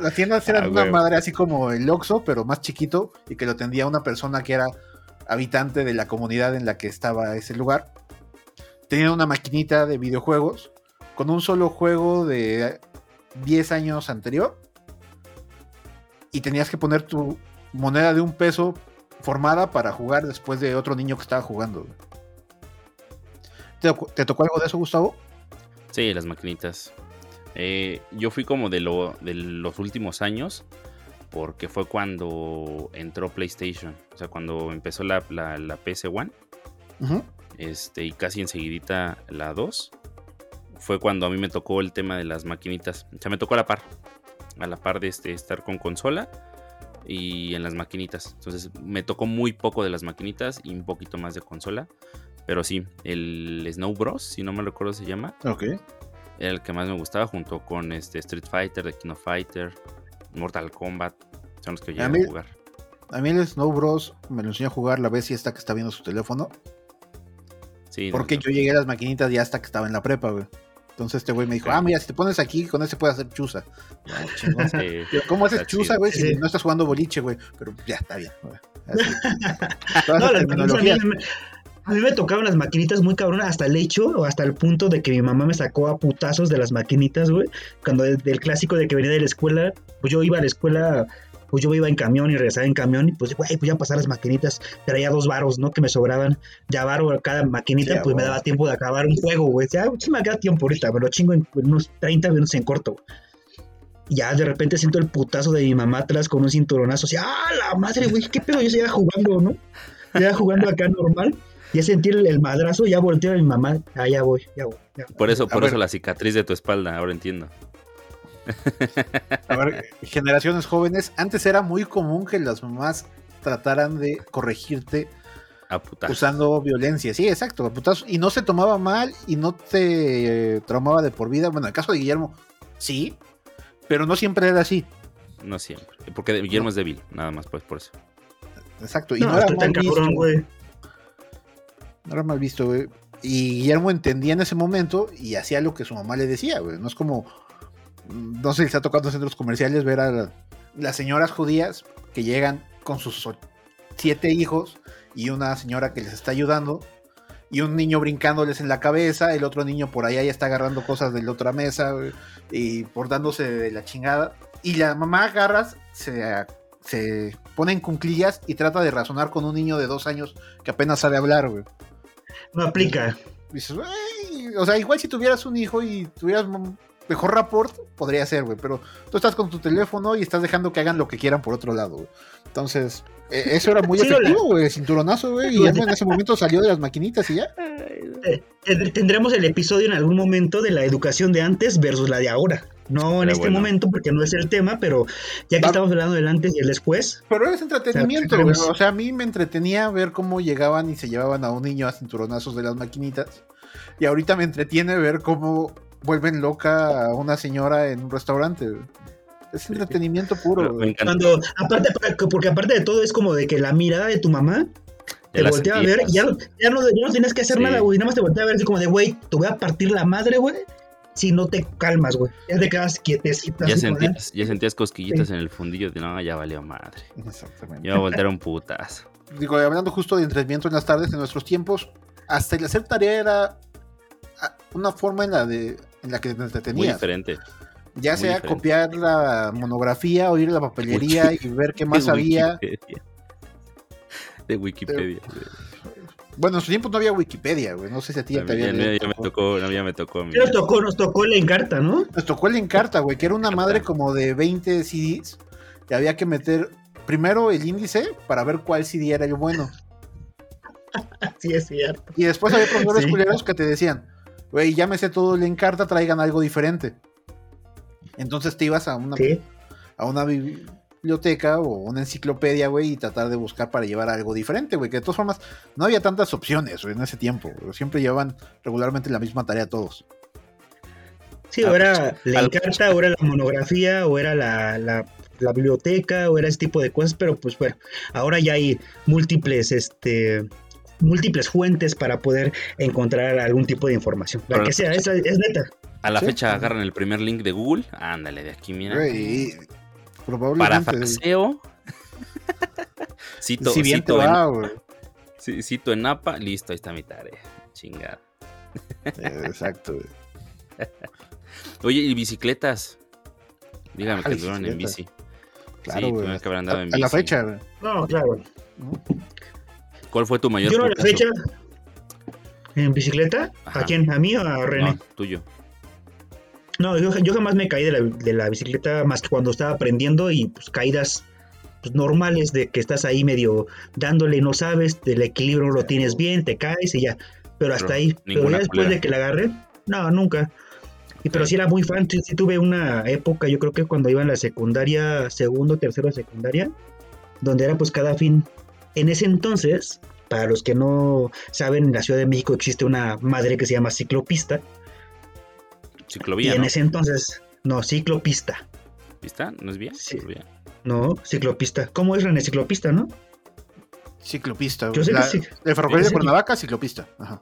las tiendas eran una madre así como el Oxxo, pero más chiquito y que lo tendía una persona que era habitante de la comunidad en la que estaba ese lugar. Tenía una maquinita de videojuegos con un solo juego de 10 años anterior y tenías que poner tu moneda de un peso formada para jugar después de otro niño que estaba jugando. ¿Te, tocó algo de eso, Gustavo? Sí, las maquinitas. Eh, yo fui como de, lo, de los últimos años porque fue cuando entró PlayStation, o sea, cuando empezó la, la, PS One, este, y casi enseguidita la 2, fue cuando a mí me tocó el tema de las maquinitas, o sea, me tocó a la par, a la par de este, estar con consola y en las maquinitas, entonces me tocó muy poco de las maquinitas y un poquito más de consola, pero sí, el Snow Bros, si no me recuerdo se llama. Ok era el que más me gustaba junto con este Street Fighter, The King of Fighter, Mortal Kombat. Son los que yo a, a jugar. A mí el Snow Bros. me lo enseñó a jugar la vez y esta que está viendo su teléfono. Sí. Porque yo llegué a las maquinitas ya hasta que estaba en la prepa, güey. Entonces este güey me dijo, ah, mira, si te pones aquí, con ese puedes hacer chuza. ¿Cómo haces chuza, güey? Si no estás jugando boliche, güey. Pero ya, está bien. no, la tecnología. A mí me tocaron las maquinitas muy cabronas hasta el hecho o hasta el punto de que mi mamá me sacó a putazos de las maquinitas, güey. Cuando del clásico de que venía de la escuela, pues yo iba a la escuela, pues yo iba en camión y regresaba en camión y pues, güey, pues ya pasar las maquinitas. Traía dos varos, ¿no? Que me sobraban. Ya varo a cada maquinita, pues me daba tiempo de acabar un juego, güey. Ya, sí me queda tiempo ahorita, me lo chingo en unos 30 minutos en corto. Y ya de repente siento el putazo de mi mamá atrás con un cinturonazo. Así, ¡ah, la madre, güey! ¿Qué pedo? Yo seguía jugando, ¿no? Ya jugando acá normal. Ya sentí el, madrazo, ya volteo a mi mamá, ah, ya voy, ya voy. Por eso, por eso la cicatriz de tu espalda, ahora entiendo. A ver, generaciones jóvenes, antes era muy común que las mamás trataran de corregirte usando violencia. Sí, exacto, a y no se tomaba mal y no te eh, traumaba de por vida. Bueno, en el caso de Guillermo, sí, pero no siempre era así. No siempre, porque Guillermo es débil, nada más pues por eso. Exacto, y no, era tan cabrón, güey. No era mal visto, güey. Y Guillermo entendía en ese momento y hacía lo que su mamá le decía, güey. No es como, no sé, está tocando centros comerciales ver a las señoras judías que llegan con sus siete hijos y una señora que les está ayudando y un niño brincándoles en la cabeza, el otro niño por allá ya está agarrando cosas de la otra mesa y por dándose de la chingada. Y la mamá agarras, se, se pone en cunclillas y trata de razonar con un niño de dos años que apenas sabe hablar, güey. No aplica. dices, o sea, igual si tuvieras un hijo y tuvieras mejor rapport, podría ser, güey. Pero tú estás con tu teléfono y estás dejando que hagan lo que quieran por otro lado, güey. Entonces, e, eso era muy efectivo, güey, cinturonazo, güey, y en ese momento salió de las maquinitas y ya. Eh, eh, tendremos el episodio en algún momento de la educación de antes versus la de ahora. No en este momento porque no es el tema, pero ya que estamos hablando del antes y el después. Pero es entretenimiento, güey. O sea, a mí me entretenía ver cómo llegaban y se llevaban a un niño a cinturonazos de las maquinitas. Y ahorita me entretiene ver cómo vuelven loca a una señora en un restaurante. Es entretenimiento puro. Cuando, aparte, porque aparte de todo es como de que la mirada de tu mamá te voltea a ver y ya, ya, no, ya, no, tienes que hacer nada, güey. Nada más te voltea a ver así como de, güey, te voy a partir la madre, güey. Si no te calmas, güey. Ya te quedas quietecita. Ya sentías, ya sentías cosquillitas en el fundillo de, no, ya valió madre. Exactamente. Ya va a voltear un putazo. Digo, hablando justo de entretenimiento en las tardes, en nuestros tiempos, hasta el hacer tarea era ah, una forma en la de en la que te entretenías. Muy diferente. Ya sea copiar la monografía o ir a la papelería y ver qué más había. De Wikipedia. bueno, en su tiempo no había Wikipedia, güey. No sé si a ti ya te había. Ya, me tocó, no, ya me tocó. Nos tocó, nos tocó el Encarta, ¿no? Nos tocó el Encarta, güey, que era una madre como de 20 CDs. Y había que meter primero el índice para ver cuál CD era el bueno. sí, es cierto. Y después había profesores culeros que te decían, güey, llámese todo el Encarta, traigan algo diferente. Entonces te ibas a una, a una biblioteca o una enciclopedia, güey, y tratar de buscar para llevar algo diferente, güey. Que de todas formas no había tantas opciones en ese tiempo. Siempre llevaban regularmente la misma tarea todos. Sí, o era la encarta, o era la monografía, o era la, la, biblioteca, o era ese tipo de cosas, pero pues bueno, ahora ya hay múltiples, este, múltiples fuentes para poder encontrar algún tipo de información. La que sea, esa es neta. A la fecha agarran el primer link de Google. Ándale, de aquí, mira. probablemente. Parafraseo. cito, si bien cito, en, cito en APA, listo, ahí está mi tarea. Chingada. Exacto, Oye, ¿y bicicletas? Dígame que duran en bici. Claro, sí, güey. que habrán dado en bici. A la fecha, güey. No, claro. ¿Cuál fue tu mayor Yo la fecha. ¿En bicicleta? ¿A quién? ¿A mí o a René? No, tuyo. No, yo, jamás me caí de la, bicicleta más que cuando estaba aprendiendo y pues caídas pues, normales de que estás ahí medio dándole y no sabes, el equilibrio no lo tienes bien, te caes y ya. Pero hasta ahí. Pero ya después de que la agarré, no, nunca. Y, pero sí era muy fan, sí, tuve una época, yo creo que cuando iba en la secundaria, segundo, tercero de secundaria, donde era pues cada fin. En ese entonces, para los que no saben, en la Ciudad de México existe una madre que se llama ciclopista, Ciclovía. Y en ese entonces, no, ciclopista. ¿Pista? ¿No es vía? Sí. No, ciclopista. ¿Cómo es René? Ciclopista, ¿no? Ciclopista. Yo sé que sí. El ferrocarril de Cuernavaca, ciclopista. Ajá.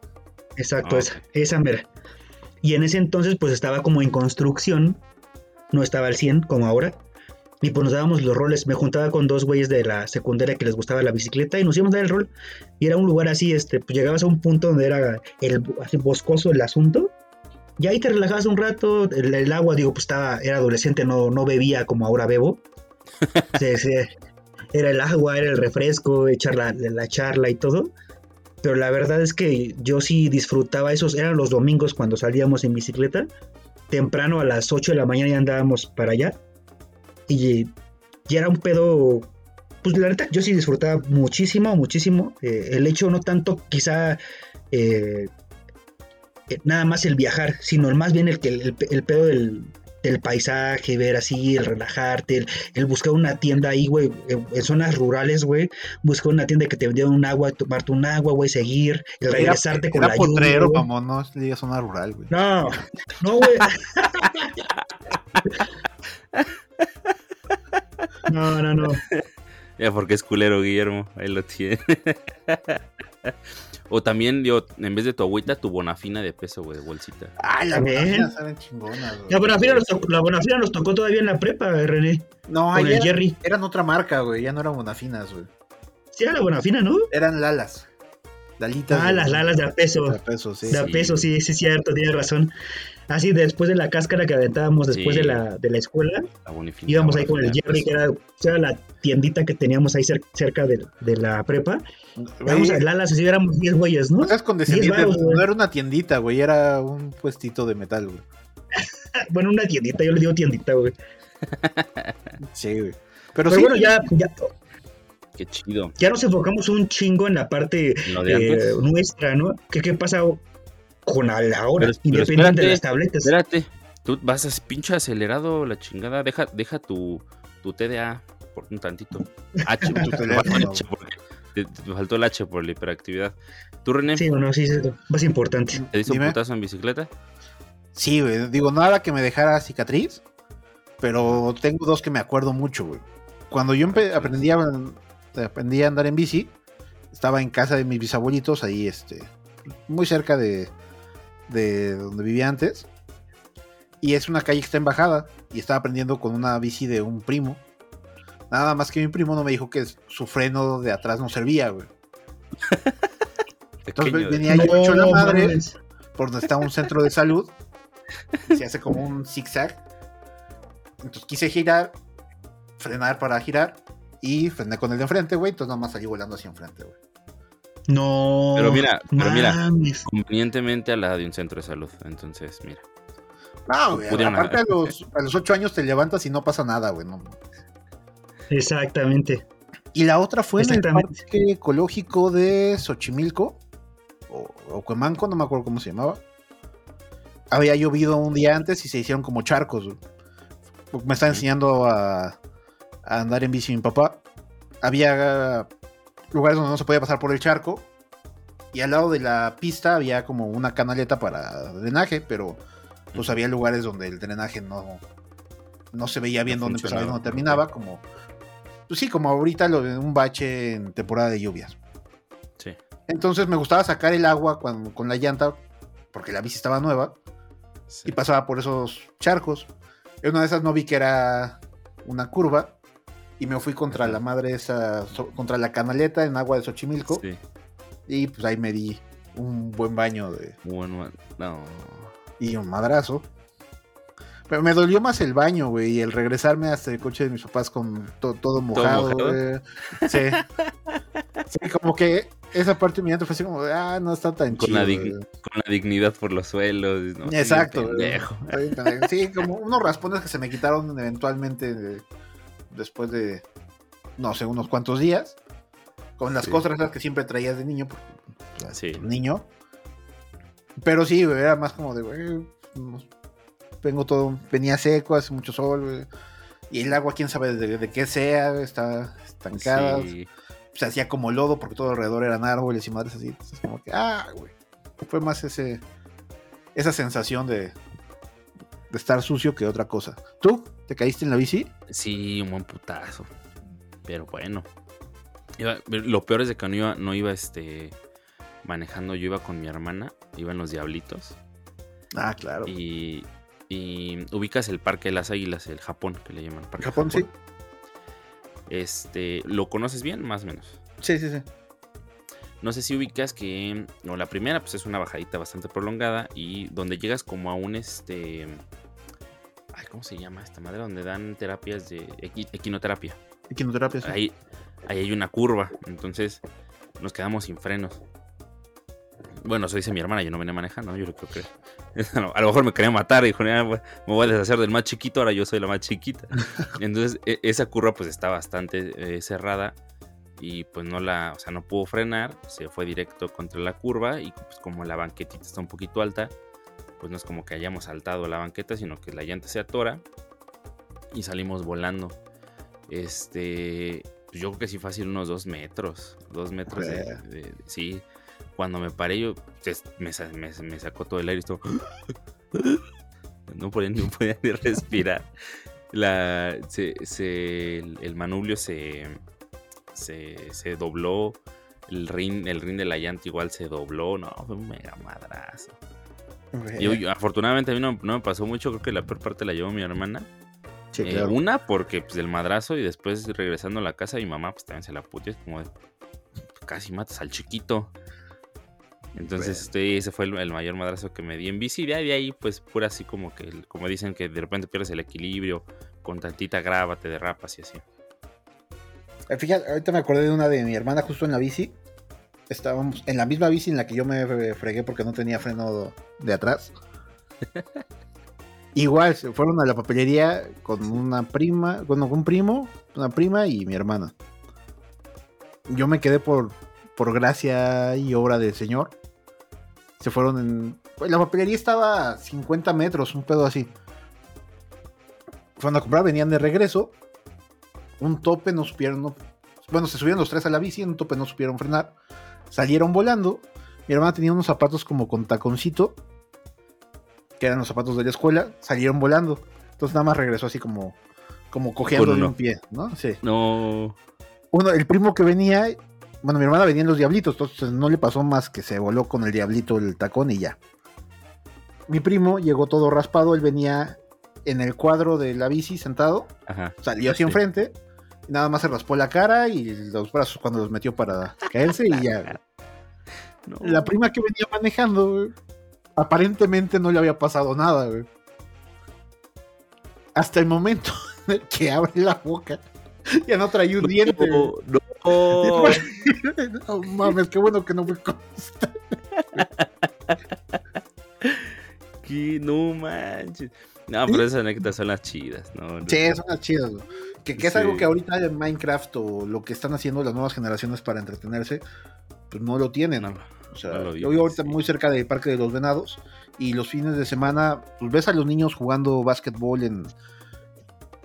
Exacto, ah, esa, esa mera. Y en ese entonces, pues estaba como en construcción. No estaba al 100 como ahora. Y pues nos dábamos los roles. Me juntaba con dos güeyes de la secundaria que les gustaba la bicicleta y nos íbamos a dar el rol. Y era un lugar así, este, pues llegabas a un punto donde era el así boscoso el asunto. Y ahí te relajabas un rato, el, agua, digo, pues estaba, era adolescente, no, no bebía como ahora bebo. era el agua, era el refresco, echar la, la, charla y todo. Pero la verdad es que yo sí disfrutaba esos, eran los domingos cuando salíamos en bicicleta. Temprano a las 8 de la mañana ya andábamos para allá. Y, y era un pedo, pues la verdad, yo sí disfrutaba muchísimo, muchísimo. Eh, el hecho no tanto quizá... Eh, eh, nada más el viajar, sino más bien el, el, el pedo del, paisaje, ver así, el relajarte, el, buscar una tienda ahí, güey, en zonas rurales, güey, buscar una tienda que te vendiera un agua, tomarte un agua, güey, seguir, el regresarte con la potrero, como no diga zona rural, güey. No, no, güey. no, no, no. Ya porque es culero, Guillermo, ahí lo tiene. o también, yo, en vez de tu agüita, tu bonafina de peso, güey, de bolsita. Ah, la bonafina saben chingonas, La bonafina, nos tocó, la bonafina nos tocó todavía en la prepa, René. No, con el Jerry. Eran otra marca, güey, ya no eran bonafinas, güey. Sí, era la bonafina, ¿no? Eran lalas. Lalitas. Ah, las lalas de a peso. De a peso, sí. De a peso, sí, sí, es cierto, tienes razón. Así, después de la cáscara que aventábamos después de, la, de la escuela, íbamos ahí con el Jerry, que era, la tiendita que teníamos ahí cerca de, de la prepa. Vamos a Lalas, así éramos 10 güeyes, ¿no? No, no era una tiendita, güey, era un puestito de metal, güey. bueno, una tiendita, yo le digo tiendita, güey. sí, güey. Pero, sí, bueno, ya, ya, Qué chido. Ya nos enfocamos un chingo en la parte eh, nuestra, ¿no? ¿Qué, ¿Qué pasa con la hora, independiente de las tabletas. Espérate, tú vas a pinche acelerado la chingada. Deja, deja tu, tu TDA por un tantito. H, te, faltó el H por la hiperactividad. ¿Tú, René? Sí, bueno, sí, es más importante. ¿Te hizo un putazo en bicicleta? Sí, güey. Digo, nada que me dejara cicatriz, pero tengo dos que me acuerdo mucho, güey. Cuando yo aprendí a, aprendí a andar en bici, estaba en casa de mis bisabuelitos, ahí, este, muy cerca de, de donde vivía antes. Y es una calle que está en bajada. Y estaba aprendiendo con una bici de un primo. Nada más que mi primo no me dijo que su freno de atrás no servía, güey. Entonces venía yo hecho la madre por donde está un centro de salud. Se hace como un zigzag. Entonces quise girar, frenar para girar. Y frené con el de enfrente, güey. Entonces nada más salí volando hacia enfrente, güey. No. Pero mira, pero mira, convenientemente a la de un centro de salud. Entonces, mira. No, güey, aparte a los, a los ocho años te levantas y no pasa nada, güey. No. Exactamente. Y la otra fue en el parque ecológico de Xochimilco, o, o Cuemanco, no me acuerdo cómo se llamaba. Había llovido un día antes y se hicieron como charcos. Me está enseñando a, a andar en bici mi papá. Había lugares donde no se podía pasar por el charco. Y al lado de la pista había como una canaleta para drenaje, pero pues había lugares donde el drenaje no, no se veía bien dónde empezaba y dónde terminaba, como pues sí, como ahorita lo de un bache en temporada de lluvias. Sí. Entonces me gustaba sacar el agua con la llanta, porque la bici estaba nueva, y pasaba por esos charcos. En una de esas no vi que era una curva, y me fui contra la madre esa, contra la canaleta en agua de Xochimilco. Sí. Y pues ahí me di un buen baño de. Bueno, no. Y un madrazo. Pero me dolió más el baño, güey, y el regresarme hasta el coche de mis papás con todo mojado, güey. Sí. sí, como que esa parte de fue así como, ah, no está tan con chido. La con la dignidad por los suelos. ¿no? Exacto. Sí, como unos raspones que se me quitaron eventualmente después de, no sé, unos cuantos días, con las cosas que siempre traías de niño, sí. niño. Pero sí, era más como de, güey, vengo todo, venía seco, hace mucho sol, y el agua, quién sabe de, qué sea, está estancada. Se hacía como lodo porque todo alrededor eran árboles y madres así. Entonces, como que, ah, güey. Fue más ese, esa sensación de, de estar sucio que otra cosa. ¿Tú? ¿Te caíste en la bici? Sí, un buen putazo. Pero bueno. lo peor es de que no iba, no iba este, manejando, yo iba con mi hermana, iba en los Diablitos. Ah, claro. Y, ubicas el Parque de las Águilas, el Japón, que le llaman Parque Japón, Japón, sí. Este, ¿lo conoces bien? Más o menos. Sí, sí, sí. No sé si ubicas que no, la primera pues es una bajadita bastante prolongada y donde llegas como a un este ay, ¿cómo se llama esta madre? Donde dan terapias de equinoterapia. Equinoterapia, sí. Ahí, ahí hay una curva, entonces nos quedamos sin frenos. Bueno, eso dice mi hermana, yo no venía manejando, yo creo que a lo mejor me quería matar, dijo, me voy a deshacer del más chiquito, ahora yo soy la más chiquita. Entonces, e, esa curva pues está bastante eh, cerrada y pues no la, o sea, no pudo frenar, se fue directo contra la curva y pues como la banquetita está un poquito alta, pues no es como que hayamos saltado la banqueta, sino que la llanta se atora y salimos volando. Este, pues yo creo que sí fácil unos dos metros, dos metros de, sí. Cuando me paré yo, pues, me, me, sacó todo el aire y esto, no podía, no podía ni respirar. La, se, se, el manubrio se se, dobló, el ring, el ring de la llanta igual se dobló, no, fue un mega madrazo. Yo, afortunadamente a mí no, me pasó mucho, creo que la peor parte la llevó mi hermana. Eh, una porque pues del madrazo y después regresando a la casa mi mamá pues también se la puteó, es como de, casi matas al chiquito. Entonces este, ese fue el, mayor madrazo que me di en bici. De ahí, de ahí pues pura así como que, como dicen que de repente pierdes el equilibrio, con tantita grava te derrapas y así. Eh, fíjate, ahorita me acordé de una de mi hermana justo en la bici. Estábamos en la misma bici en la que yo me fregué porque no tenía freno de atrás. Igual, se fueron a la papelería con una prima, bueno, con un primo, una prima y mi hermana. Yo me quedé por, por gracia y obra del señor. Se fueron en... Pues, la papelería estaba a 50 metros, un pedo así. Fueron a comprar, venían de regreso un tope no supieron, bueno, se subieron los tres a la bici, en un tope no supieron frenar, salieron volando. Mi hermana tenía unos zapatos como con taconcito, que eran los zapatos de la escuela, salieron volando. Entonces nada más regresó así como, como cojeando de un pie, ¿no? Sí. No. Uno, el primo que venía, bueno, mi hermana venía en los diablitos, entonces no le pasó más que se voló con el diablito el tacón y ya. Mi primo llegó todo raspado, él venía en el cuadro de la bici sentado, salió hacia enfrente nada más se raspó la cara y los brazos cuando los metió para caerse y ya. La prima que venía manejando, aparentemente no le había pasado nada, Hasta el momento en que abre la boca, ya no traía un diente. No, no. mames, qué bueno que no fue consta. que no manches. No, pero esas anécdotas son las chidas, ¿no? Sí, son las chidas, Que, es algo que ahorita en Minecraft o lo que están haciendo las nuevas generaciones para entretenerse, pues no lo tienen. o sea, yo vivo ahorita muy cerca del Parque de los Venados y los fines de semana, pues ves a los niños jugando básquetbol en,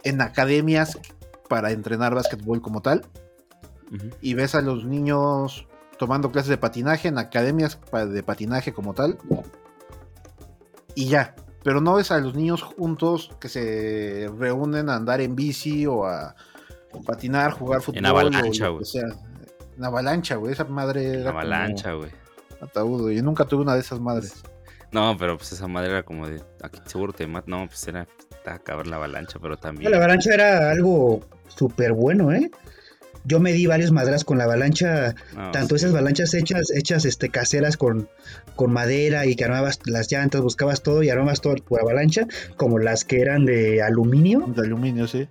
en academias para entrenar básquetbol como tal. Y ves a los niños tomando clases de patinaje en academias de patinaje como tal. Y ya, pero no ves a los niños juntos que se reúnen a andar en bici o a patinar, jugar fútbol. En avalancha, güey. O sea, en avalancha, güey.Esa madre era. avalancha, güey. Ataúd, Yo nunca tuve una de esas madres. No, pero pues esa madre era como de. Aquí seguro te mata. No, pues era. Acabar la avalancha, pero también. La avalancha era algo súper bueno, ¿eh? Yo me di varios madras con la avalancha, tanto esas avalanchas hechas, hechas este, caseras con, con madera y que armabas las llantas, buscabas todo y armabas todo por avalancha, como las que eran de aluminio. De aluminio, sí.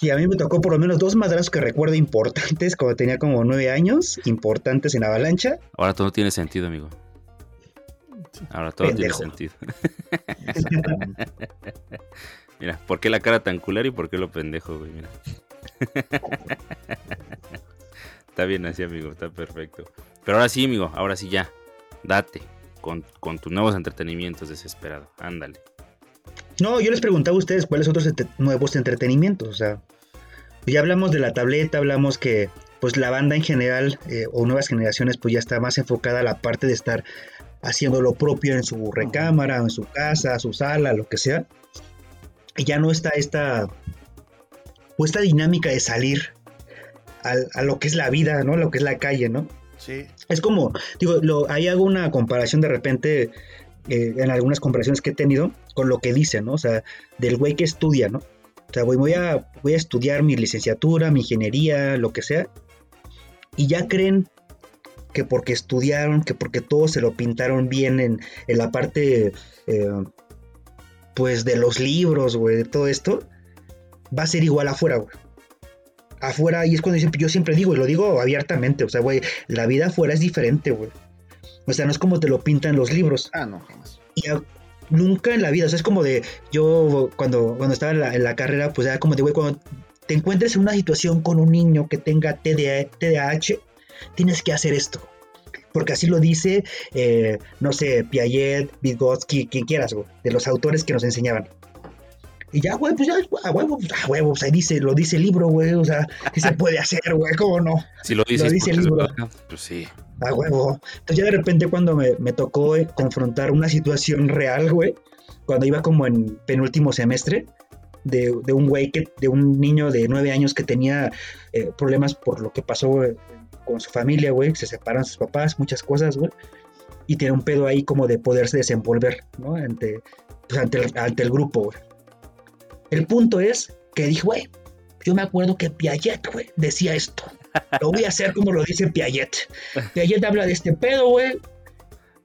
Y a mí me tocó por lo menos dos madras que recuerdo importantes cuando tenía como nueve años, importantes en avalancha. Ahora todo tiene sentido, amigo. Ahora todo tiene sentido. Mira, ¿por qué la cara tan culera y por qué lo pendejo, güey? Mira. Está bien así, amigo, está perfecto. Pero ahora sí, amigo, ahora sí ya. Date con, tus nuevos entretenimientos desesperado. Ándale. No, yo les preguntaba a ustedes cuáles otros nuevos entretenimientos. O sea, ya hablamos de la tableta, hablamos que pues la banda en general eh, o nuevas generaciones pues ya está más enfocada a la parte de estar haciendo lo propio en su recámara, en su casa, su sala, lo que sea. Y ya no está esta o esta dinámica de salir a, lo que es la vida, ¿no? Lo que es la calle, ¿no? Sí. Es como, digo, lo, ahí hago una comparación de repente eh, en algunas comparaciones que he tenido con lo que dicen, ¿no? O sea, del güey que estudia, ¿no? O sea, voy, voy, a, voy a estudiar mi licenciatura, mi ingeniería, lo que sea, y ya creen que porque estudiaron, que porque todo se lo pintaron bien en, la parte, eh, pues, de los libros, güey, de todo esto, va a ser igual afuera, güey. Afuera, y es cuando yo siempre digo, y lo digo abiertamente, o sea, güey, la vida afuera es diferente, güey. O sea, no es como te lo pintan los libros. Ah, no, jamás. Y nunca en la vida, o sea, es como de, yo cuando, cuando estaba en la, carrera, pues era como de, güey, cuando te encuentres en una situación con un niño que tenga TDAH, tienes que hacer esto. Porque así lo dice, eh, no sé, Piaget, Vygotsky, quien quieras, güey, de los autores que nos enseñaban. Y ya, güey, pues ya, a huevo, pues, a huevo, pues ahí dice, lo dice el libro, güey, o sea, ¿qué se puede hacer, güey? ¿Cómo no? Si lo, dice el libro. pues sí. A huevo. Entonces ya de repente cuando me, me tocó eh, confrontar una situación real, güey, cuando iba como en penúltimo semestre, de, de, un güey que, de un niño de nueve años que tenía eh, problemas por lo que pasó eh, con su familia, güey, se separan sus papás, muchas cosas, güey, y tiene un pedo ahí como de poderse desenvolver, ¿no? Ante, pues, ante, el, ante el grupo, güey. El punto es que dije, güey, yo me acuerdo que Piaget, güey, decía esto. Lo voy a hacer como lo dice Piaget. Piaget habla de este pedo, güey.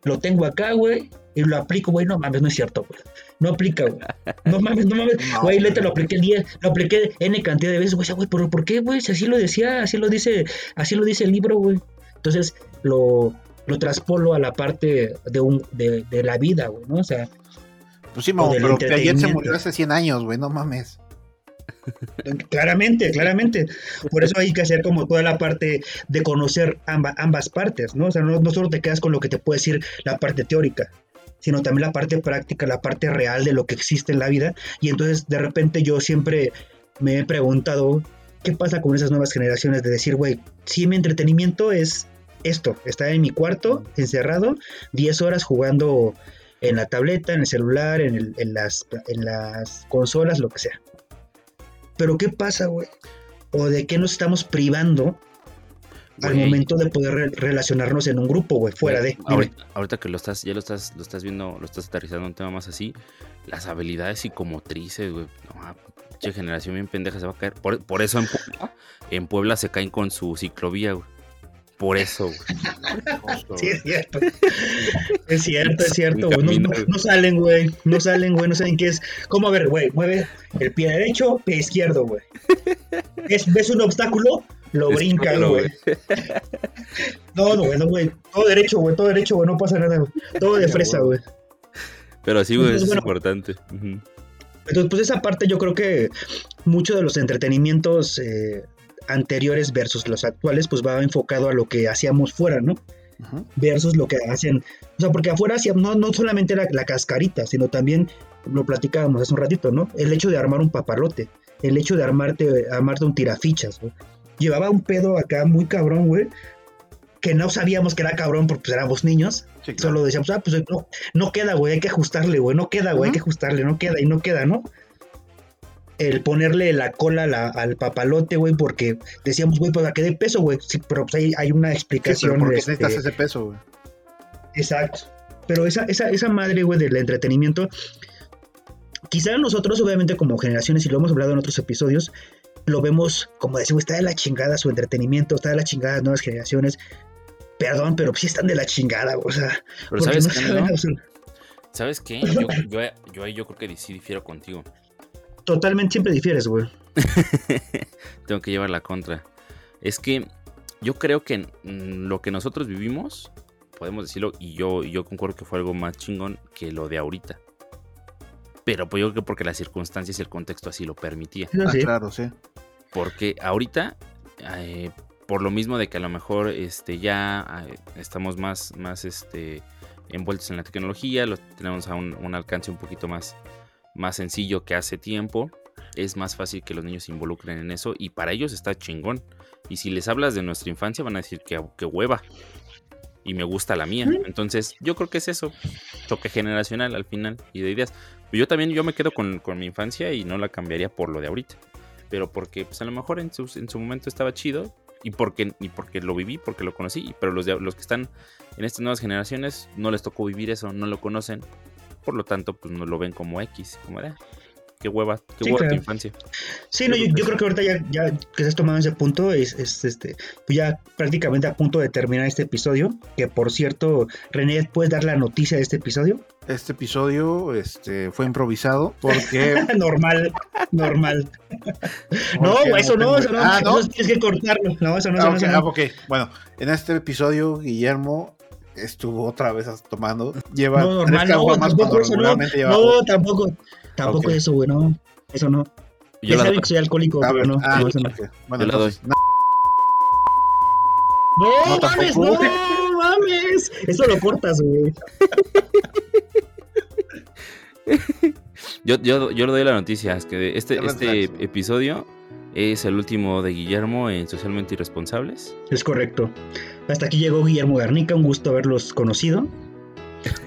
Lo tengo acá, güey. Y lo aplico, güey. No mames, no es cierto, güey. No aplica, güey. No mames, no mames. Güey, no, lo apliqué el día, lo apliqué N cantidad de veces, güey. güey, pero ¿por qué, güey? Si así lo decía, así lo dice, así lo dice el libro, güey. Entonces, lo, lo traspolo a la parte de, un, de, de la vida, güey, ¿no? O sea. Pues sí, pero Piaget se murió hace 100 años, güey, no mames. Claramente, claramente. Por eso hay que hacer como toda la parte de conocer ambas partes, ¿no? O sea, no, solo te quedas con lo que te puede decir la parte teórica, sino también la parte práctica, la parte real de lo que existe en la vida. Y entonces, de repente, yo siempre me he preguntado, ¿qué pasa con esas nuevas generaciones de decir, güey, si mi entretenimiento es esto, estar en mi cuarto, encerrado, 10 horas jugando en la tableta, en el celular, en, en, las, en las consolas, lo que sea. Pero ¿qué pasa, güey? ¿O de qué nos estamos privando al momento de poder relacionarnos en un grupo, güey, fuera de. Ahorita, que lo estás, ya lo estás, lo estás viendo, lo estás aterrizando un tema más así, las habilidades psicomotrices, güey. No, generación bien pendeja se va a caer. Por, eso en Puebla, en Puebla se caen con su ciclovía, güey. Por eso, güey. sí, es cierto. Es cierto, es cierto, güey. No, salen, güey. No salen, güey. No saben qué es. ¿Cómo a ver, güey? Mueve el pie derecho, pie izquierdo, güey. ¿Ves un obstáculo? Lo brinca, güey. No, no, güey, no, güey. Todo derecho, güey. Todo derecho, güey. No pasa nada, güey. Todo de fresa, güey. Pero así, güey, es importante. Entonces, pues esa parte yo creo que muchos de los entretenimientos eh, anteriores versus los actuales, pues va enfocado a lo que hacíamos fuera, ¿no? Versus lo que hacían. O sea, porque afuera hacíamos, no, no solamente la, la, cascarita, sino también, lo platicábamos hace un ratito, ¿no? El hecho de armar un papalote, el hecho de armarte, armarte un tirafichas, güey. Llevaba un pedo acá muy cabrón, güey, que no sabíamos que era cabrón porque pues, éramos niños. Solo decíamos, ah, pues no, no queda, güey, hay que ajustarle, güey, no queda, güey, hay que ajustarle, no queda y no queda, ¿no? El ponerle la cola al papalote, güey, porque decíamos, güey, pues a qué de peso, güey. Sí, pero pues hay, hay una explicación. Sí, porque necesitas ese peso, güey. Exacto. Pero esa, esa, esa madre, güey, del entretenimiento, quizá nosotros, obviamente, como generaciones, y lo hemos hablado en otros episodios, lo vemos como decimos, está de la chingada su entretenimiento, está de la chingada las nuevas generaciones. Perdón, pero sí están de la chingada, o sea. Pero ¿sabes qué? ¿Sabes qué? Yo, yo, yo, yo creo que sí difiero contigo totalmente siempre difieres, güey. Tengo que llevar la contra. Es que yo creo que lo que nosotros vivimos, podemos decirlo, y yo, yo concuerdo que fue algo más chingón que lo de ahorita. Pero pues yo creo que porque las circunstancias y el contexto así lo permitía. Ah, claro, sí. Porque ahorita, eh, por lo mismo de que a lo mejor este, ya eh, estamos más, más este, envueltos en la tecnología, lo tenemos a un alcance un poquito más, más sencillo que hace tiempo. Es más fácil que los niños se involucren en eso y para ellos está chingón. Y si les hablas de nuestra infancia van a decir que, que hueva. Y me gusta la mía. Entonces yo creo que es eso. Choque generacional al final y de ideas. Yo también yo me quedo con, mi infancia y no la cambiaría por lo de ahorita. Pero porque pues a lo mejor en su, en su momento estaba chido y porque, y porque lo viví, porque lo conocí. Pero los, los que están en estas nuevas generaciones no les tocó vivir eso, no lo conocen por lo tanto, pues no lo ven como X, como de, qué hueva, qué hueva tu infancia. Sí, no, yo, creo que ahorita ya, ya que has tomado ese punto, es, este, pues ya prácticamente a punto de terminar este episodio, que por cierto, René, ¿puedes dar la noticia de este episodio? Este episodio este, fue improvisado porque... normal, normal. no, eso no, eso no, ah, ¿no? Eso tienes que cortarlo. No, eso no, eso ah, no. Ah, bueno, en este episodio, Guillermo estuvo otra vez tomando. Lleva no, normal, no, tampoco eso, no. no, tampoco, tampoco eso, güey, no. Eso no. Yo ya saben que soy alcohólico, pero no. Ah, no, no. Bueno, Yo no. No, mames, no, mames. Eso lo cortas, güey. yo, yo, yo le doy la noticia, es que este, este episodio es el último de Guillermo en Socialmente Irresponsables. Es correcto. Hasta aquí llegó Guillermo Garnica, un gusto haberlos conocido.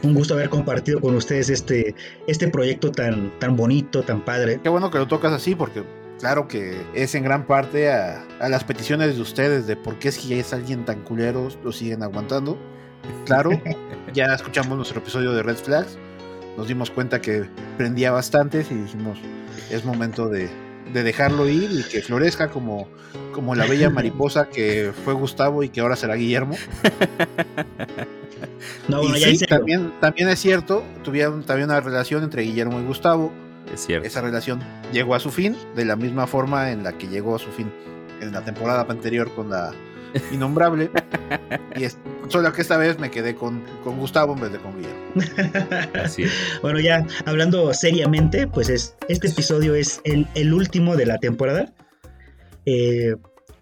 Un gusto haber compartido con ustedes este, este proyecto tan, tan bonito, tan padre. Qué bueno que lo tocas así porque claro que es en gran parte a, las peticiones de ustedes de por qué si es alguien tan culero lo siguen aguantando. Claro, ya escuchamos nuestro episodio de Red Flags, nos dimos cuenta que prendía bastante y dijimos, es momento de, dejarlo ir y que florezca como, como la bella mariposa que fue Gustavo y que ahora será Guillermo. No, y sí, también, también es cierto, tuvieron también una relación entre Guillermo y Gustavo. Es cierto. Esa relación llegó a su fin de la misma forma en la que llegó a su fin en la temporada anterior con la innombrable. y es, solo que esta vez me quedé con, Gustavo en vez de con Guillermo. Así Bueno, ya hablando seriamente, pues es, este episodio es el, último de la temporada. Eh,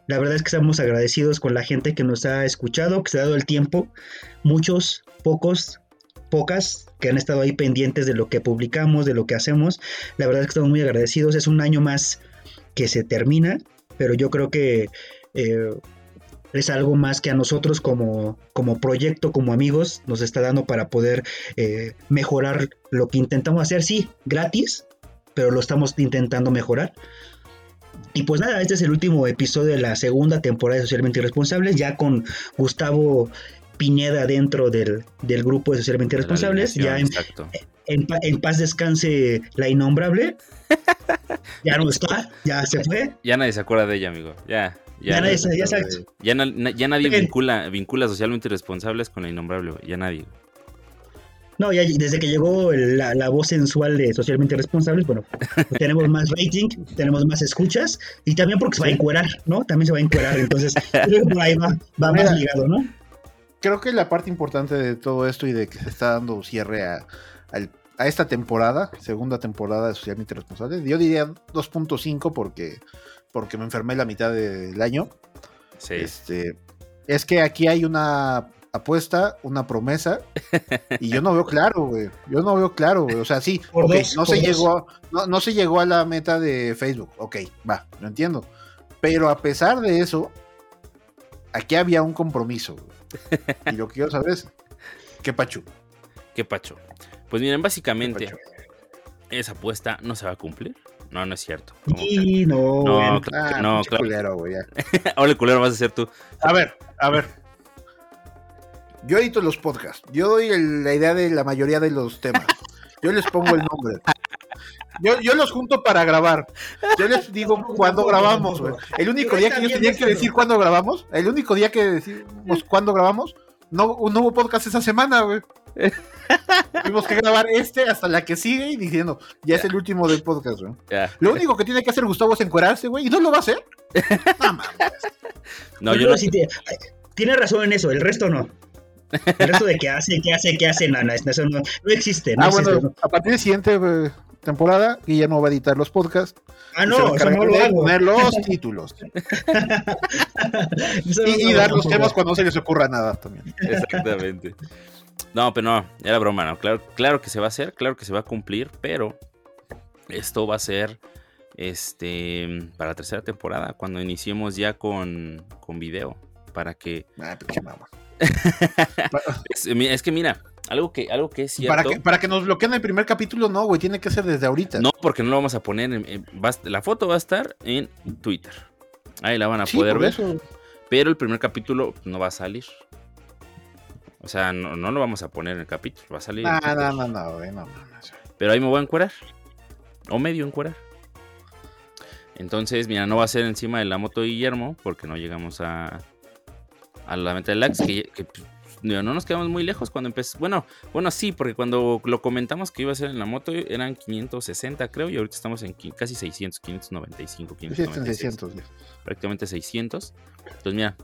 la verdad es que estamos agradecidos con la gente que nos ha escuchado, que se ha dado el tiempo. Muchos, pocos, pocas que han estado ahí pendientes de lo que publicamos, de lo que hacemos. La verdad es que estamos muy agradecidos. Es un año más que se termina, pero yo creo que eh, es algo más que a nosotros como, como proyecto, como amigos, nos está dando para poder eh, mejorar lo que intentamos hacer. Sí, gratis, pero lo estamos intentando mejorar. Y pues nada, este es el último episodio de la segunda temporada de Socialmente Irresponsables, ya con Gustavo Pineda dentro del, grupo de Socialmente Irresponsables. Ya en, en, paz descanse la innombrable. ya no está, ya se fue. Ya nadie se acuerda de ella, amigo. Ya. Ya, nadie, ya, ya, ya nadie vincula, vincula socialmente irresponsables con la innombrable, ya nadie. No, ya desde que llegó la, voz sensual de Socialmente Responsables, bueno, tenemos más rating, tenemos más escuchas y también porque se va a encuerar, ¿no? También se va a encuerar, entonces creo que por ahí va, va más ligado, ¿no? Creo que la parte importante de todo esto y de que se está dando cierre a, a esta temporada, segunda temporada de Socialmente Responsables, yo diría 2.5 porque, porque me enfermé la mitad del año. Sí. Este, es que aquí hay una apuesta, una promesa, y yo no veo claro, güey. Yo no veo claro, güey. O sea, sí, no, se llegó, no, se llegó a la meta de Facebook. Ok, va, lo entiendo. Pero a pesar de eso, aquí había un compromiso. Y lo que quiero saber es, ¿qué pacho? ¿Qué pacho? Pues miren, básicamente, esa apuesta no se va a cumplir. No, no es cierto. Sí, no, no, claro, no, claro. Culero, güey, Ahora el culero vas a ser tú. A ver, a ver, yo edito los podcasts. Yo doy la idea de la mayoría de los temas. Yo les pongo el nombre. Yo, los junto para grabar. Yo les digo cuándo grabamos, El único día que yo tenía que decir cuándo grabamos, el único día que decimos cuándo grabamos, no, no hubo podcast esa semana, güey. Tuvimos que grabar este hasta la que sigue y diciendo, ya es el último del podcast, güey. Lo único que tiene que hacer Gustavo es encuerarse, güey, y no lo va a hacer. no, yo no. tiene razón en eso, el resto no. El resto de qué hace, qué hace, qué hace, no, no, no, no existe. ah, bueno, a partir de siguiente eh, temporada, Guillermo va a editar los podcasts. Ah, no, eso no lo hago. poner los títulos. y, dar los temas cuando no se les ocurra nada también. Exactamente. No, pero no, era broma, ¿no? Claro, claro que se va a hacer, claro que se va a cumplir, pero esto va a ser este para la tercera temporada, cuando iniciemos ya con, con video, para que... Ah, es, que mira, algo que, algo que es cierto. Para que, para que nos bloqueen el primer capítulo, no, güey, tiene que ser desde ahorita. No, porque no lo vamos a poner. En, la foto va a estar en Twitter. Ahí la van a poder ver. Pero el primer capítulo no va a salir. O sea, no, lo vamos a poner en el capítulo, va a salir. no, no, no, güey, no, Pero ahí me voy a encuerar. O medio encuerar. Entonces, mira, no va a ser encima de la moto de Guillermo, porque no llegamos a, a la meta de likes, que, no nos quedamos muy lejos cuando empezó. Bueno, bueno, sí, porque cuando lo comentamos que iba a ser en la moto eran 560, creo, y ahorita estamos en casi 600, 595, 596. Prácticamente 600. Entonces, mira,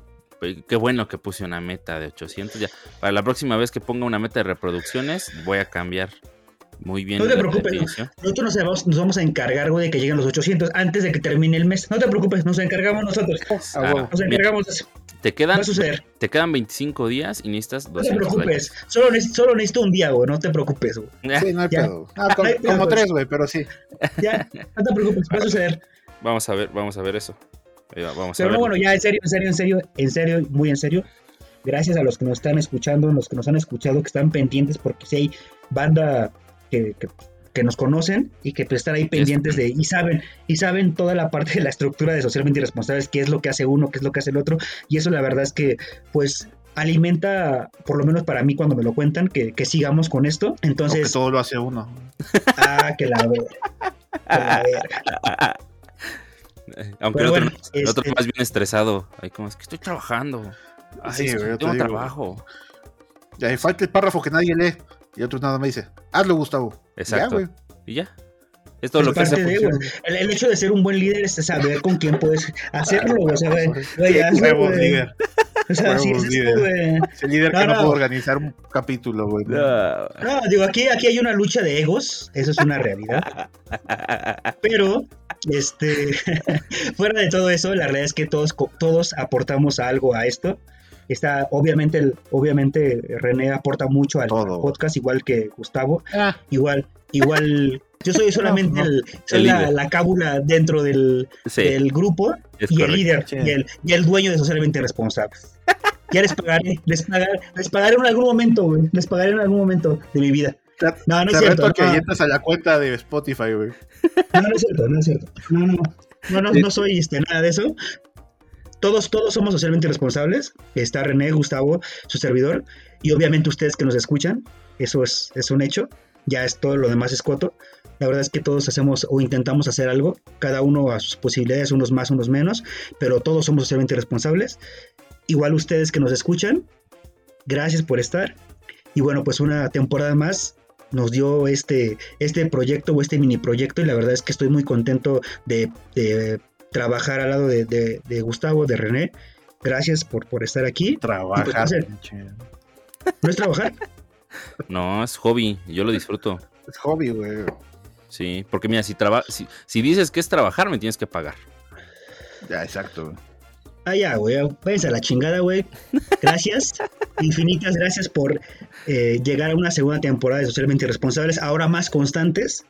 qué bueno que puse una meta de 800. Ya, para la próxima vez que ponga una meta de reproducciones, voy a cambiar muy bien. No te preocupes, nosotros nos vamos, a encargar, güey, de que lleguen los 800 antes de que termine el mes. No te preocupes, nos encargamos nosotros. Ah, nos encargamos de eso. Te quedan, te quedan 25 días y necesitas 200 No te preocupes, solo necesito, solo necesito, un día, güey, no te preocupes, güey. Sí, no hay pedo. Ah, como, tres, güey, pero sí. Ya, no te preocupes, va a suceder. Vamos a ver, vamos a ver eso. Vamos pero no, bueno, ya en serio, en serio, en serio, en serio, muy en serio. Gracias a los que nos están escuchando, los que nos han escuchado, que están pendientes, porque si hay banda que, que nos conocen y que pues, están ahí pendientes de y saben y saben toda la parte de la estructura de socialmente irresponsables, qué es lo que hace uno, qué es lo que hace el otro y eso la verdad es que pues alimenta, por lo menos para mí cuando me lo cuentan, que, sigamos con esto. Entonces. todo lo hace uno. Ah, que la verga. Aunque el otro, este más bien estresado. Ay, como es que estoy trabajando. Ay, sí, tengo trabajo. Ya falta el párrafo que nadie lee. Y otro nada me dice, hazlo, Gustavo. Exacto. y ya. Es todo lo que hace el, el, hecho de ser un buen líder es saber con quién puedes hacerlo. O sea, líder. O sea, sí, es líder. el líder que no, puede organizar un capítulo, güey. No. digo, aquí, aquí hay una lucha de egos. Eso es una realidad. Pero, este, fuera de todo eso, la realidad es que todos, todos aportamos algo a esto. Está, obviamente, el, obviamente René aporta mucho al, podcast, igual que Gustavo. Ah. Igual, igual. Yo soy solamente el, la, cábula dentro del, del grupo y el líder y, el, y el dueño de socialmente responsables. Ya les pagaré, les pagaré, les pagaré en algún momento, güey. Les pagaré en algún momento de mi vida. No, no es cierto. que entras a la cuenta de Spotify, güey. No, no es cierto, no es cierto. No, no, no, no, no soy este, nada de eso todos, todos somos socialmente responsables. Está René, Gustavo, su servidor, y obviamente ustedes que nos escuchan, eso es, es un hecho. Ya es todo lo demás es coto. La verdad es que todos hacemos o intentamos hacer algo, cada uno a sus posibilidades, unos más, unos menos, pero todos somos socialmente responsables. Igual ustedes que nos escuchan, gracias por estar. Y bueno, pues una temporada más nos dio este, este proyecto o este mini proyecto y la verdad es que estoy muy contento de, de trabajar al lado de, Gustavo, de René. Gracias por, por estar aquí. Trabajar. ¿No es trabajar? No, es hobby. Yo lo disfruto. Es hobby, güey. Sí, porque mira, si, si, si dices que es trabajar, me tienes que pagar. Ya, exacto. Ah, ya, güey. Váyanse a la chingada, güey. Gracias. Infinitas gracias por eh, llegar a una segunda temporada de Socialmente Irresponsables, ahora más constantes,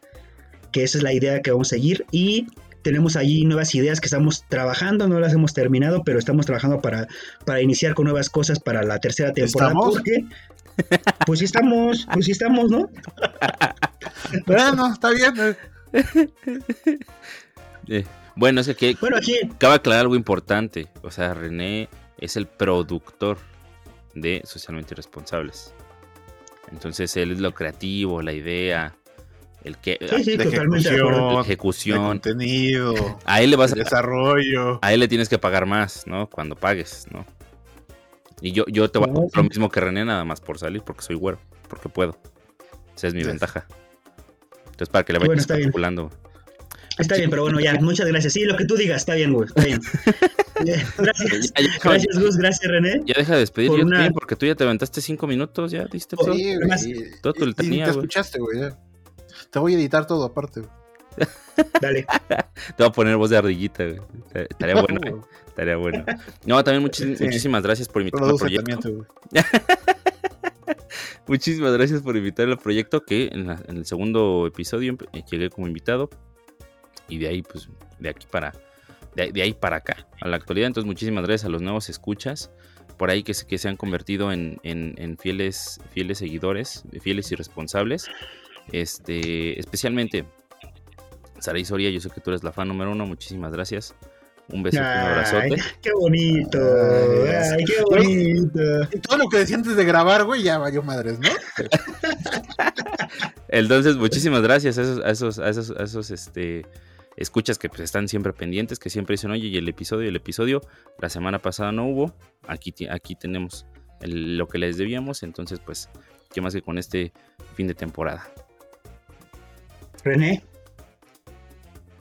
que esa es la idea que vamos a seguir. Y tenemos allí nuevas ideas que estamos trabajando, no las hemos terminado, pero estamos trabajando para, para iniciar con nuevas cosas para la tercera temporada. ¿Estamos? Porque, pues sí estamos, pues sí estamos, ¿no? bueno, está bien. Eh, bueno, es que, bueno, aquí... cabe aclarar algo importante. O sea, René es el productor de Socialmente Irresponsables. Entonces él es lo creativo, la idea, el que sí, totalmente ejecución, ejecución. contenido, a él le vas a, desarrollo. A él le tienes que pagar más, ¿no? Cuando pagues, ¿no? Y yo, yo te voy a hacer lo mismo que René, nada más por salir, porque soy güero, porque puedo. Esa es mi ventaja. Entonces, para que le vayas bueno, calculando. Está bien, pero bueno, ya, muchas gracias. Sí, lo que tú digas, está bien, güey, está bien. gracias, gracias, Gus, gracias, René. Ya deja de despedir, yo también, porque tú ya te aventaste cinco minutos, ya diste todo. Sí, todo tu Te escuchaste, güey, ya. Te voy a editar todo aparte. Dale. Te voy a poner voz de ardillita, Estaría bueno, eh. Estaría bueno. No, también muchísimas gracias por invitarme al proyecto. Muchísimas gracias por invitar al proyecto que en, el segundo episodio eh, llegué como invitado. Y de ahí, pues, de aquí para. De, ahí para acá, a la actualidad. Entonces, muchísimas gracias a los nuevos escuchas por ahí que, que se han convertido en, en, fieles, fieles seguidores, fieles y responsables. Este, especialmente, Saray Soria, yo sé que tú eres la fan número uno, muchísimas gracias. Un beso, un abrazote. Qué bonito, ay, qué bonito. Y todo lo que decía antes de grabar, güey, ya valió madres, ¿no? Entonces, muchísimas gracias a esos, a esos, a esos, este, escuchas que pues, están siempre pendientes, que siempre dicen, oye, y el episodio, el episodio, la semana pasada no hubo, aquí, aquí tenemos lo que les debíamos, entonces, pues, qué más que con este fin de temporada. René.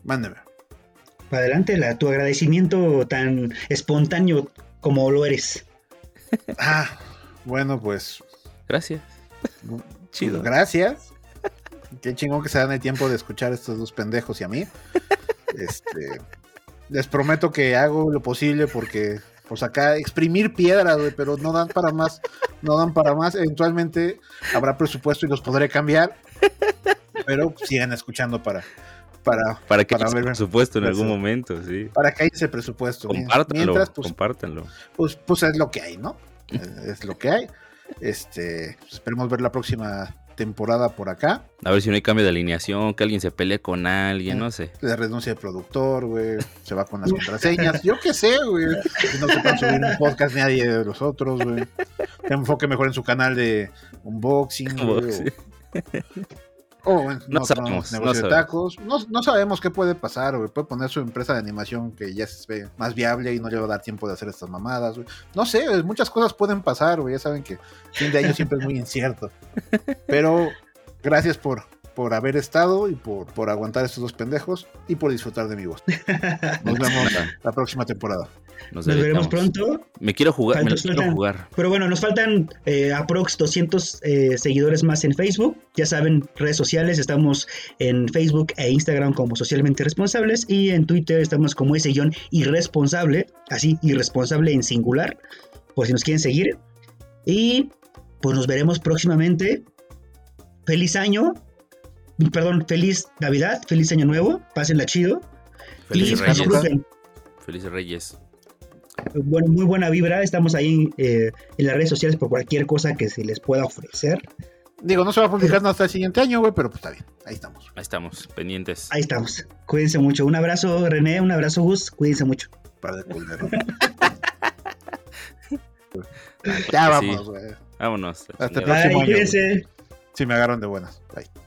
Mándeme. Adelante, la, tu agradecimiento tan espontáneo como lo eres. Ah, bueno, pues. Gracias. Chido. Gracias. Qué chingón que se dan el tiempo de escuchar a estos dos pendejos y a mí. Este. Les prometo que hago lo posible porque, pues acá, exprimir piedra, pero no dan para más. No dan para más. Eventualmente habrá presupuesto y los podré cambiar pero sigan escuchando para para, para que haya presupuesto en algún momento, sí. Para que haya ese presupuesto. Compártanlo, Mientras, pues, compártanlo. Pues, pues es lo que hay, ¿no? es lo que hay. Este, pues esperemos ver la próxima temporada por acá. A ver si no hay cambio de alineación, que alguien se pelee con alguien, no sé. Le renuncia el productor, güey. Se va con las contraseñas. Yo qué sé, güey. No se puede subir un podcast nadie de los otros, güey. Que enfoque mejor en su canal de unboxing, güey. Oh, no, sabemos, negocio de tacos. No, sabemos qué puede pasar, güey. Puede poner su empresa de animación que ya se ve más viable y no le va a dar tiempo de hacer estas mamadas, güey. No sé, muchas cosas pueden pasar, güey. Ya saben que fin de año siempre es muy incierto. Pero gracias por, por haber estado y por, por aguantar estos dos pendejos y por disfrutar de mi voz. Nos vemos la próxima temporada. Nos, veremos pronto. Me quiero jugar, me quiero jugar. Pero bueno, nos faltan eh, aprox 200 eh, seguidores más en Facebook. Ya saben, redes sociales, estamos en Facebook e Instagram como socialmente responsables y en Twitter estamos como ese guion irresponsable, así, irresponsable en singular, por si nos quieren seguir. Y pues nos veremos próximamente. Feliz año. Perdón, feliz Navidad, feliz año nuevo. Pásenla chido. Feliz Reyes. Felices Reyes bueno, muy buena vibra. Estamos ahí eh, en las redes sociales por cualquier cosa que se les pueda ofrecer. Digo, no se va a publicar hasta el siguiente año, güey, pero pues está bien. Ahí estamos. Ahí estamos, pendientes. Ahí estamos. Cuídense mucho. Un abrazo, René. Un abrazo, Gus. Cuídense mucho. Para de ya vamos, güey. Vámonos. Hasta el próximo año. Si me agarran de buenas. Bye.